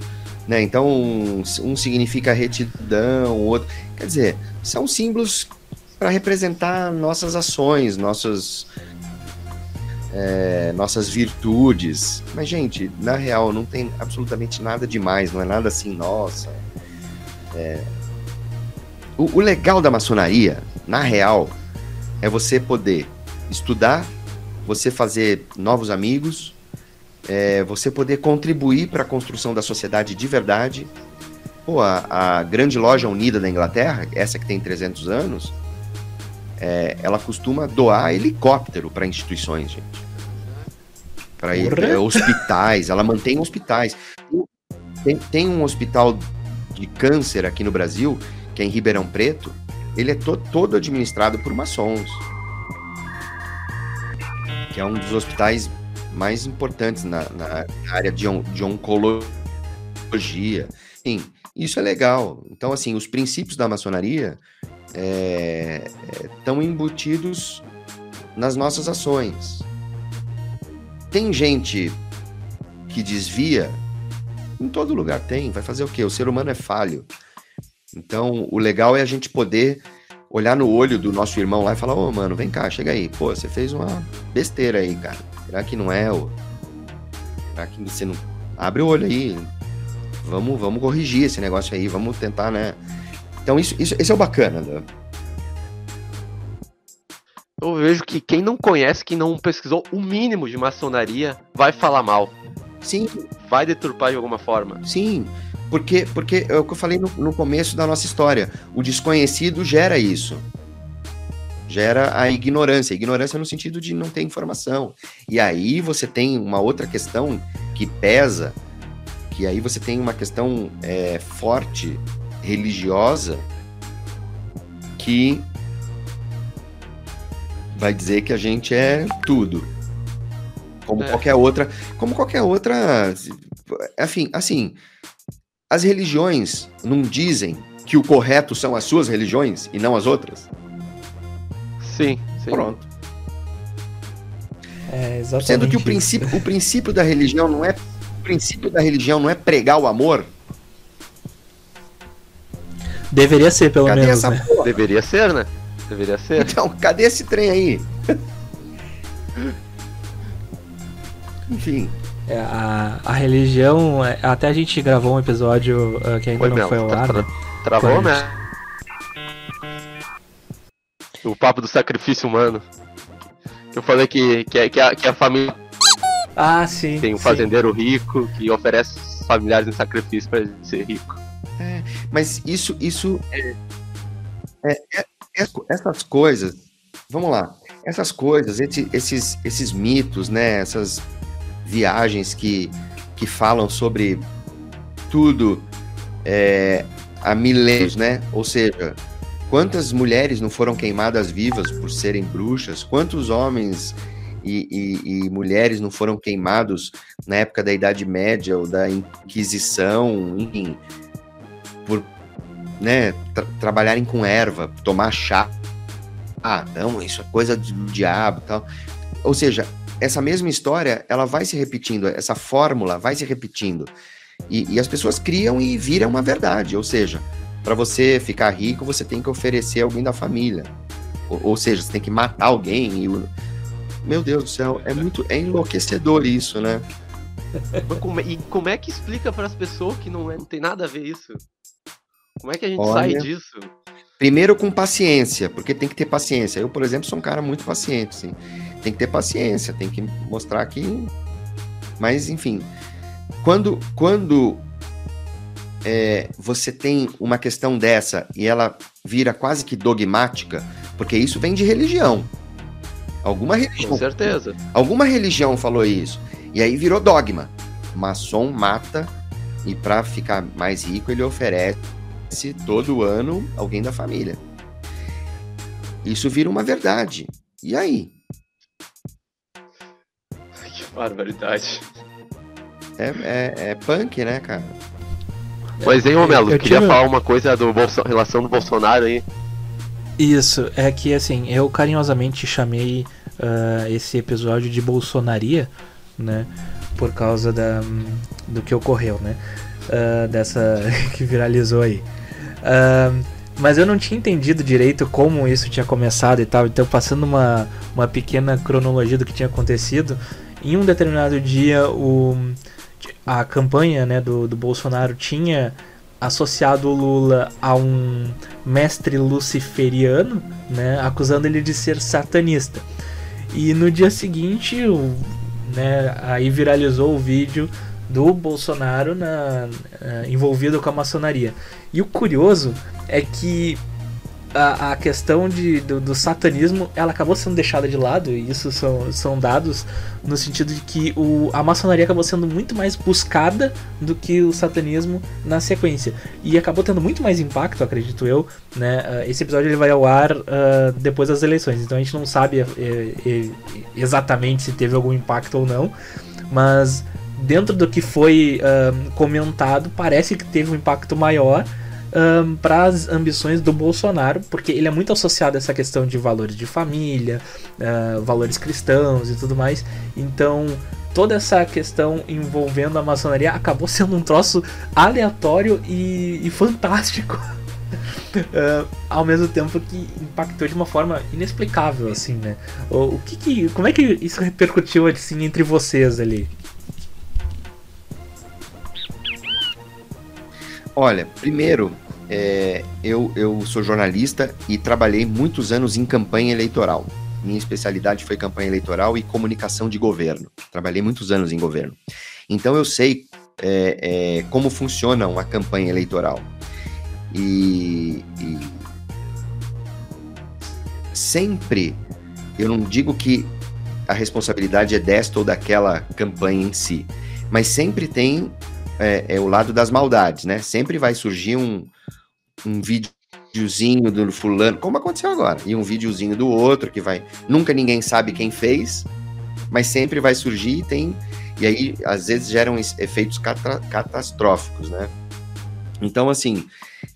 né? Então, um, um significa retidão, o outro. Quer dizer, são símbolos para representar nossas ações, nossos é, nossas virtudes. Mas, gente, na real, não tem absolutamente nada demais, não é nada assim, nossa. É... O, o legal da maçonaria, na real, é você poder estudar, você fazer novos amigos, é, você poder contribuir para a construção da sociedade de verdade. Pô, a, a, grande loja unida da Inglaterra, essa que tem 300 anos, é, ela costuma doar helicóptero para instituições, gente para é, hospitais, ela mantém hospitais. Tem, tem, um hospital de câncer aqui no Brasil, que é em Ribeirão Preto, ele é to, todo administrado por maçons. Que é um dos hospitais mais importantes na, na área de, on, de oncologia. Sim, isso é legal. Então, assim, os princípios da maçonaria estão é, é, embutidos nas nossas ações. Tem gente que desvia, em todo lugar tem, vai fazer o quê? O ser humano é falho. Então, o legal é a gente poder olhar no olho do nosso irmão lá e falar: Ô, oh, mano, vem cá, chega aí. Pô, você fez uma besteira aí, cara. Será que não é. Será que você não. Abre o olho aí. Vamos, vamos corrigir esse negócio aí, vamos tentar, né? Então, isso, isso, esse é o bacana, né? Eu vejo que quem não conhece, quem não pesquisou o mínimo de maçonaria, vai falar mal. Sim. Vai deturpar de alguma forma. Sim. Porque, porque é o que eu falei no, no começo da nossa história. O desconhecido gera isso gera a ignorância. Ignorância no sentido de não ter informação. E aí você tem uma outra questão que pesa, que aí você tem uma questão é, forte, religiosa, que vai dizer que a gente é tudo. Como é. qualquer outra. Como qualquer outra. Enfim, assim. As religiões não dizem que o correto são as suas religiões e não as outras? Sim, sim. Pronto. É, Sendo que o princípio, o princípio da religião não é o princípio da religião não é pregar o amor. Deveria ser, pelo cadê menos. Né? Deveria ser, né? Deveria ser. Então, cadê esse trem aí? Enfim. É, a, a religião. É, até a gente gravou um episódio uh, que ainda foi não mesmo, foi ao ar, né? Travou, né? O papo do sacrifício humano. Eu falei que, que, que, a, que a família. Ah, sim. Tem um sim. fazendeiro rico que oferece familiares em sacrifício para ele ser rico. É, mas isso. isso é, é, é, é essas coisas. Vamos lá. Essas coisas, esse, esses, esses mitos, né? Essas viagens que, que falam sobre tudo é, há milênios, né? Ou seja, quantas mulheres não foram queimadas vivas por serem bruxas? Quantos homens e, e, e, mulheres não foram queimados na época da Idade Média ou da Inquisição, enfim, por né, tra trabalharem com erva, tomar chá. Ah, não, isso é coisa do diabo tal. Ou seja, essa mesma história, ela vai se repetindo, essa fórmula vai se repetindo. E, e as pessoas criam e viram uma verdade. Ou seja, para você ficar rico, você tem que oferecer alguém da família. Ou, ou seja, você tem que matar alguém. E, meu Deus do céu, é muito é enlouquecedor isso, né? Como, e como é que explica para as pessoas que não, é, não tem nada a ver isso? Como é que a gente Olha, sai disso? Primeiro com paciência, porque tem que ter paciência. Eu, por exemplo, sou um cara muito paciente, sim tem que ter paciência, tem que mostrar que. Mas, enfim, quando, quando é, você tem uma questão dessa e ela vira quase que dogmática, porque isso vem de religião. Alguma religião. Com certeza. Alguma religião falou isso. E aí virou dogma. Maçom mata e para ficar mais rico ele oferece todo ano alguém da família. Isso vira uma verdade. E aí? Barbaridade. É, é, é punk, né, cara? Mas, hein, Romelo, eu queria tive... falar uma coisa do Bolso... relação do Bolsonaro aí. Isso, é que assim, eu carinhosamente chamei uh, esse episódio de Bolsonaria, né? Por causa da, do que ocorreu, né? Uh, dessa que viralizou aí. Uh, mas eu não tinha entendido direito como isso tinha começado e tal, então passando uma, uma pequena cronologia do que tinha acontecido, em um determinado dia o, a campanha né, do, do Bolsonaro tinha associado o Lula a um mestre luciferiano, né, acusando ele de ser satanista. E no dia seguinte, o, né, aí viralizou o vídeo do Bolsonaro na, uh, envolvido com a maçonaria. E o curioso é que a, a questão de, do, do, satanismo ela acabou sendo deixada de lado, e isso são, são dados no sentido de que o, a maçonaria acabou sendo muito mais buscada do que o satanismo na sequência. E acabou tendo muito mais impacto, acredito eu. Né? Uh, esse episódio ele vai ao ar uh, depois das eleições, então a gente não sabe uh, exatamente se teve algum impacto ou não, mas dentro do que foi comentado, parece que teve um impacto maior um, para as ambições do Bolsonaro, porque ele é muito associado a essa questão de valores de família, uh, valores cristãos e tudo mais. Então, toda essa questão envolvendo a maçonaria acabou sendo um troço aleatório e, e fantástico. Uh, ao mesmo tempo que impactou de uma forma inexplicável, assim, né? O, o que, que como é que isso repercutiu assim entre vocês ali? Olha, primeiro, é, eu, eu sou jornalista e trabalhei muitos anos em campanha eleitoral. Minha especialidade foi campanha eleitoral e comunicação de governo. Trabalhei muitos anos em governo. Então eu sei é, é, como funciona uma campanha eleitoral. E, e sempre, eu não digo que a responsabilidade é desta ou daquela campanha em si, mas sempre tem é, é, o lado das maldades, né? Sempre vai surgir um, um videozinho do fulano, como aconteceu agora, e um videozinho do outro que vai. Nunca ninguém sabe quem fez, mas sempre vai surgir e tem. E aí, às vezes, geram efeitos cata catastróficos, né? Então, assim.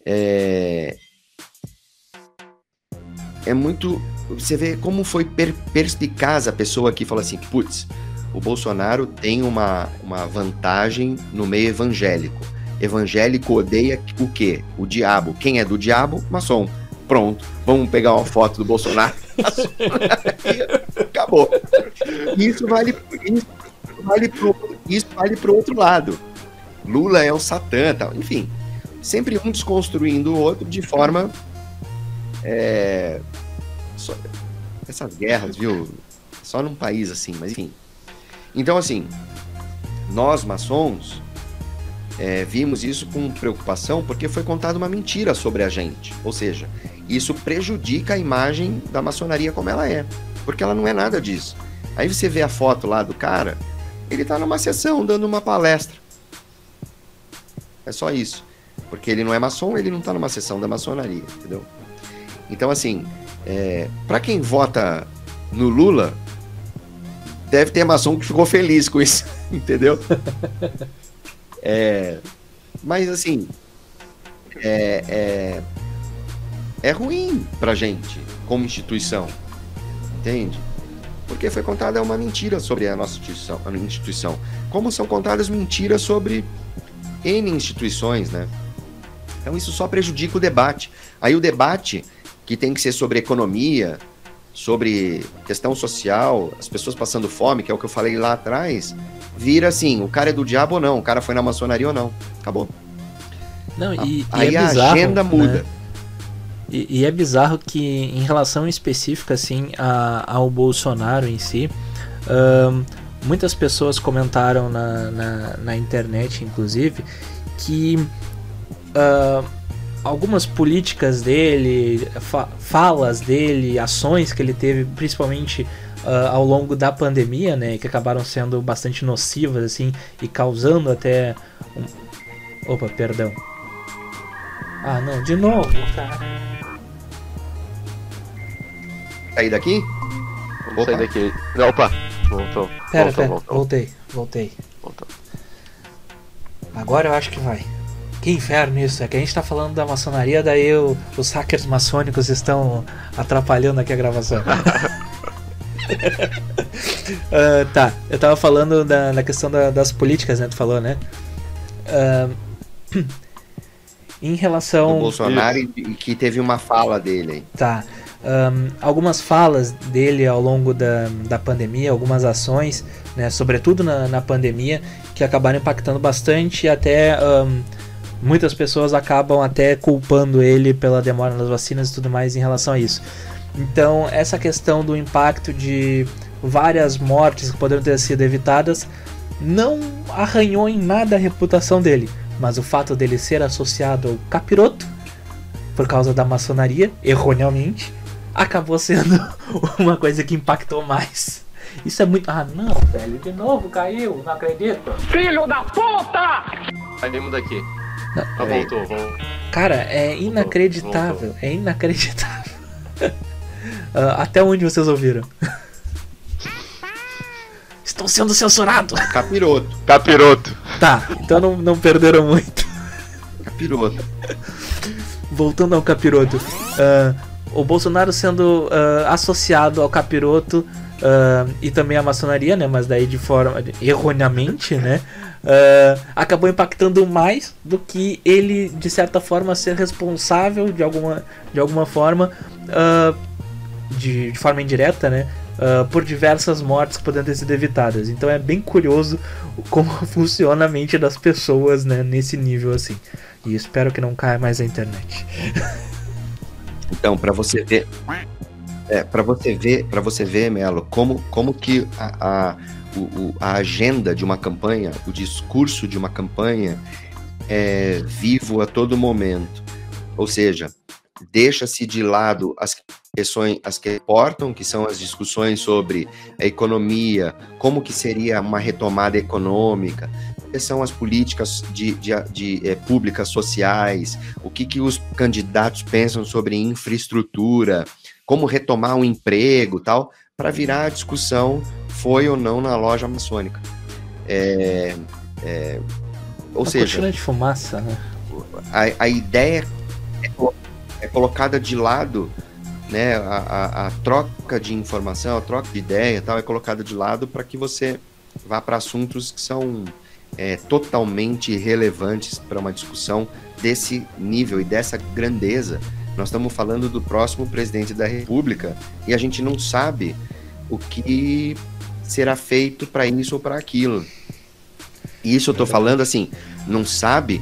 É, é muito. Você vê como foi per perspicaz a pessoa que fala assim: putz, o Bolsonaro tem uma, uma vantagem no meio evangélico evangélico odeia o quê? O diabo. Quem é do diabo? Maçom. Pronto. Vamos pegar uma foto do Bolsonaro. Acabou. Isso vale, isso vale pro, isso vale pro outro lado. Lula é o Satã, tal. Enfim, sempre um desconstruindo o outro de forma é, só, essas guerras, viu? Só num país assim, mas enfim. Então assim, nós maçons é, vimos isso com preocupação porque foi contada uma mentira sobre a gente. Ou seja, isso prejudica a imagem da maçonaria como ela é, porque ela não é nada disso. Aí você vê a foto lá do cara, ele está numa sessão dando uma palestra. É só isso. Porque ele não é maçom, ele não está numa sessão da maçonaria, entendeu? Então, assim, é, para quem vota no Lula, deve ter maçom que ficou feliz com isso, entendeu? É, mas assim, é, é, é ruim pra gente como instituição, entende? Porque foi contada uma mentira sobre a nossa instituição, a instituição. Como são contadas mentiras sobre N instituições, né? Então isso só prejudica o debate. Aí o debate, que tem que ser sobre economia, sobre questão social, as pessoas passando fome, que é o que eu falei lá atrás, vira assim, o cara é do diabo ou não, o cara foi na maçonaria ou não. Acabou. Não, e, a, e aí é bizarro, a agenda né? muda. Né? E, e, é bizarro que, em relação específica assim, a, ao Bolsonaro em si, muitas pessoas comentaram na, na, na internet, inclusive, que uh, algumas políticas dele, fa falas dele, ações que ele teve, principalmente uh, ao longo da pandemia, né, que acabaram sendo bastante nocivas assim e causando até um... Opa, perdão. Ah, não, de novo, cara. Sair daqui? Vamos sair daqui. Opa, voltou. Pera, voltou, pera, voltou. voltei, voltei. Voltou. Agora eu acho que vai. Que inferno isso, é que a gente tá falando da maçonaria, daí o, os hackers maçônicos estão atrapalhando aqui a gravação. uh, tá, eu tava falando da, da questão da, das políticas, né? Tu falou, né? Uh, em relação. O Bolsonaro e que teve uma fala dele aí. Tá. Um, algumas falas dele ao longo da, da pandemia, algumas ações, né, sobretudo na, na pandemia, que acabaram impactando bastante e até um, muitas pessoas acabam até culpando ele pela demora nas vacinas e tudo mais em relação a isso. Então, essa questão do impacto de várias mortes que poderiam ter sido evitadas não arranhou em nada a reputação dele, mas o fato dele ser associado ao capiroto por causa da maçonaria, erroneamente, acabou sendo uma coisa que impactou mais. Isso é muito. Ah, não, velho, de novo caiu, não acredito. Filho da puta! Saímos daqui. Ah, voltou, voltou. Cara, é inacreditável. Voltou. É inacreditável. uh, até onde vocês ouviram? Estou sendo censurado. Capiroto. Capiroto. Tá, então não, não perderam muito. Capiroto. Voltando ao capiroto. Uh, o Bolsonaro sendo uh, associado ao capiroto uh, e também à maçonaria, né? Mas daí de forma erroneamente, né? Uh, acabou impactando mais do que ele, de certa forma, ser responsável de alguma, de alguma forma, uh, de, de, forma indireta, né? Uh, por diversas mortes que poderiam ter sido evitadas. Então é bem curioso como funciona a mente das pessoas né, nesse nível assim. E espero que não caia mais a internet. Então, para você ver, é, para você ver, para você ver, Melo, como, como que a, a, o, a agenda de uma campanha, o discurso de uma campanha é vivo a todo momento. Ou seja, deixa-se de lado as questões as que importam, que são as discussões sobre a economia, como que seria uma retomada econômica, quais são as políticas de, de, de é, públicas sociais, o que, que os candidatos pensam sobre infraestrutura, como retomar um emprego tal, para virar a discussão foi ou não na loja maçônica. É, é, ou Uma seja, de fumaça, né? A, a ideia é, é colocada de lado, né? A, a, a, troca de informação, a troca de ideia, tal, é colocada de lado para que você vá para assuntos que são é, totalmente relevantes para uma discussão desse nível e dessa grandeza nós estamos falando do próximo presidente da República e a gente não sabe o que será feito para isso ou para aquilo. E isso eu estou falando assim, não sabe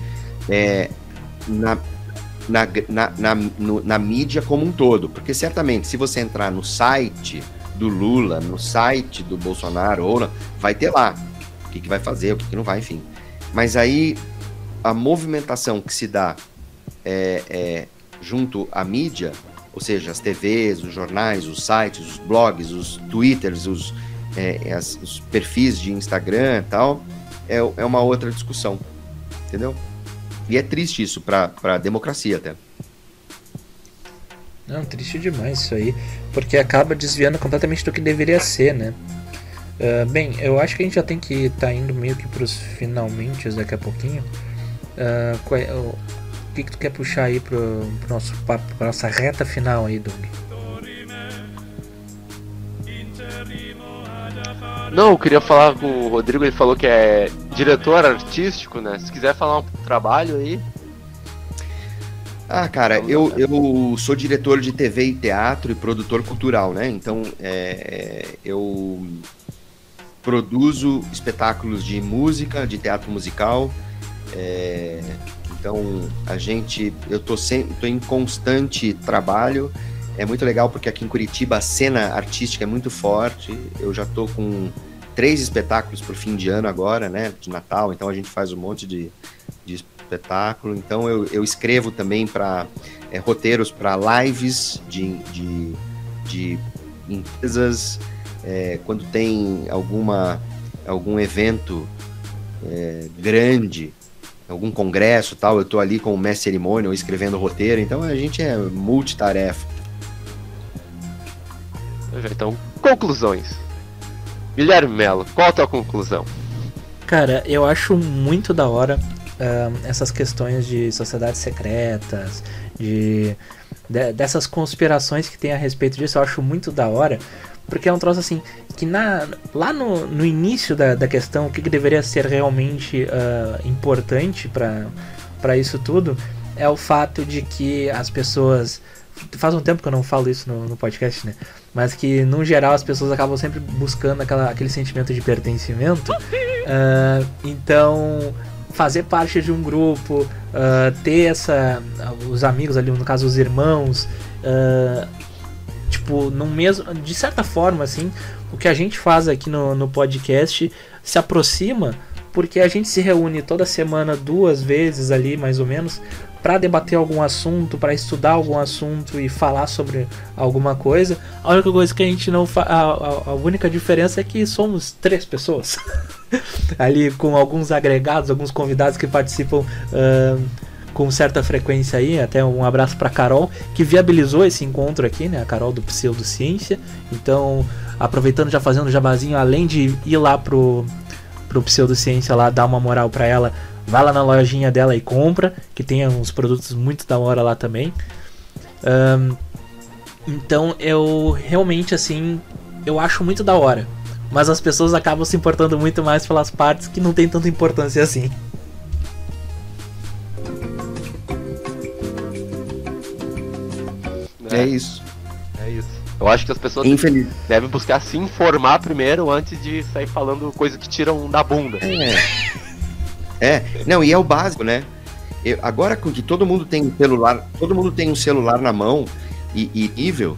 é, na, na, na, na, no, na mídia como um todo. Porque certamente, se você entrar no site do Lula, no site do Bolsonaro, ou vai ter lá o que, que vai fazer, o que, que não vai, enfim. Mas aí a movimentação que se dá é, é, junto à mídia, ou seja, as TVs, os jornais, os sites, os blogs, os twitters, os, é, as, os perfis de Instagram e tal, é, é uma outra discussão, entendeu? E é triste isso para a democracia até. Não, triste demais isso aí, porque acaba desviando completamente do que deveria ser, né? Uh, bem, eu acho que a gente já tem que estar tá indo meio que para finalmente daqui a pouquinho. Uh, que, que tu quer puxar aí pro, pro nosso papo, pra nossa reta final aí, Doug? Não, eu queria falar com o Rodrigo, ele falou que é diretor artístico, né? Se quiser falar um trabalho aí. Ah, cara, eu, eu sou diretor de TV e teatro e produtor cultural, né? Então, é, eu produzo espetáculos de música, de teatro musical, é, então, a gente, eu tô, sempre, tô em constante trabalho. É muito legal porque aqui em Curitiba a cena artística é muito forte. Eu já tô com três espetáculos pro fim de ano agora, né, de Natal. Então a gente faz um monte de, de espetáculo. Então eu, eu escrevo também para é, roteiros para lives de, de, de empresas. É, quando tem alguma algum evento é, grande algum congresso tal, eu tô ali com o mestre cerimônia ou escrevendo roteiro, então a gente é multitarefa. Então, conclusões. Guilherme Melo, qual a tua conclusão? Cara, eu acho muito da hora uh, essas questões de sociedades secretas, de, de, dessas conspirações que tem a respeito disso, eu acho muito da hora, porque é um troço assim, que na, lá no, no início da, da questão, o que, que deveria ser realmente uh, importante para isso tudo é o fato de que as pessoas. Faz um tempo que eu não falo isso no, no podcast, né? Mas que, no geral, as pessoas acabam sempre buscando aquela, aquele sentimento de pertencimento. Uh, então, fazer parte de um grupo, uh, ter essa. Os amigos ali, no caso, os irmãos. Uh, tipo, no mesmo. De certa forma, assim, o que a gente faz aqui no, no podcast se aproxima porque a gente se reúne toda semana duas vezes ali, mais ou menos, para debater algum assunto, para estudar algum assunto e falar sobre alguma coisa. A única coisa que a gente não a, a, a única diferença é que somos três pessoas. Ali com alguns agregados, alguns convidados que participam uh, com certa frequência aí. Até um abraço para Carol, que viabilizou esse encontro aqui, né? A Carol do Pseudociência. Então, aproveitando já fazendo jabazinho, além de ir lá pro, pro Pseudociência lá, dar uma moral para ela, Vai lá na lojinha dela e compra, que tem uns produtos muito da hora lá também. Um, então eu realmente assim, eu acho muito da hora. Mas as pessoas acabam se importando muito mais pelas partes que não tem tanta importância assim. É, é isso. É isso. Eu acho que as pessoas Infeliz. devem buscar se informar primeiro antes de sair falando coisa que tiram da bunda. É. É, não, e é o básico, né? Eu, agora com que todo mundo tem um celular, todo mundo tem um celular na mão e, e nível,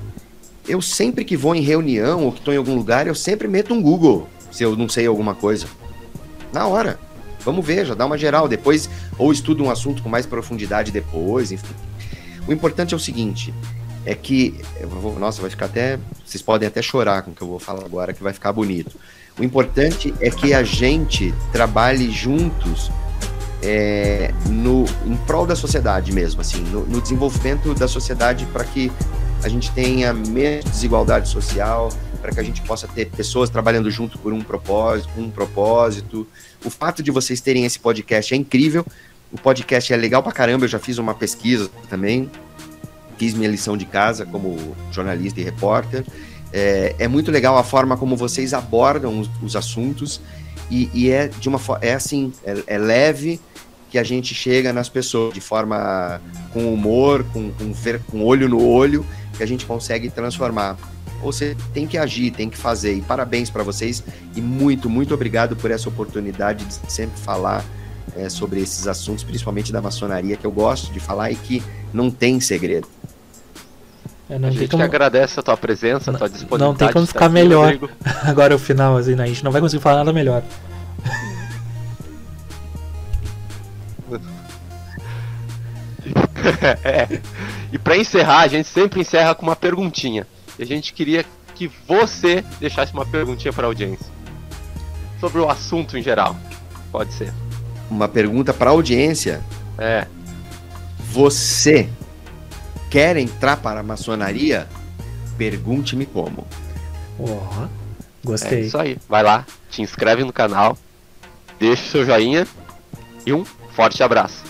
eu sempre que vou em reunião ou que estou em algum lugar, eu sempre meto um Google se eu não sei alguma coisa. Na hora. Vamos ver, já dá uma geral. Depois, ou estudo um assunto com mais profundidade depois, enfim. O importante é o seguinte: é que. Vou, nossa, vai ficar até. Vocês podem até chorar com o que eu vou falar agora, que vai ficar bonito. O importante é que a gente trabalhe juntos é, no, em prol da sociedade mesmo, assim, no, no desenvolvimento da sociedade para que a gente tenha menos desigualdade social, para que a gente possa ter pessoas trabalhando junto por um propósito, um propósito. O fato de vocês terem esse podcast é incrível. O podcast é legal pra caramba, eu já fiz uma pesquisa também. Fiz minha lição de casa como jornalista e repórter. É, é muito legal a forma como vocês abordam os, os assuntos e, e, é de uma é assim, é, é, leve que a gente chega nas pessoas de forma com humor, com, com, ver, com olho no olho, que a gente consegue transformar. Você tem que agir, tem que fazer. E parabéns para vocês e muito, muito obrigado por essa oportunidade de sempre falar é, sobre esses assuntos, principalmente da maçonaria, que eu gosto de falar e que não tem segredo. É, a gente como... agradece a tua presença, a tua disponibilidade. Não tem como ficar aqui, melhor. Rodrigo. Agora o final, assim, né? a gente não vai conseguir falar nada melhor. é. E para encerrar, a gente sempre encerra com uma perguntinha. E a gente queria que você deixasse uma perguntinha para a audiência sobre o assunto em geral. Pode ser. Uma pergunta para a audiência? É. Você quer entrar para a maçonaria? Pergunte-me como. Ó, oh, gostei. É isso aí. Vai lá, te inscreve no canal, deixa o seu joinha e um forte abraço.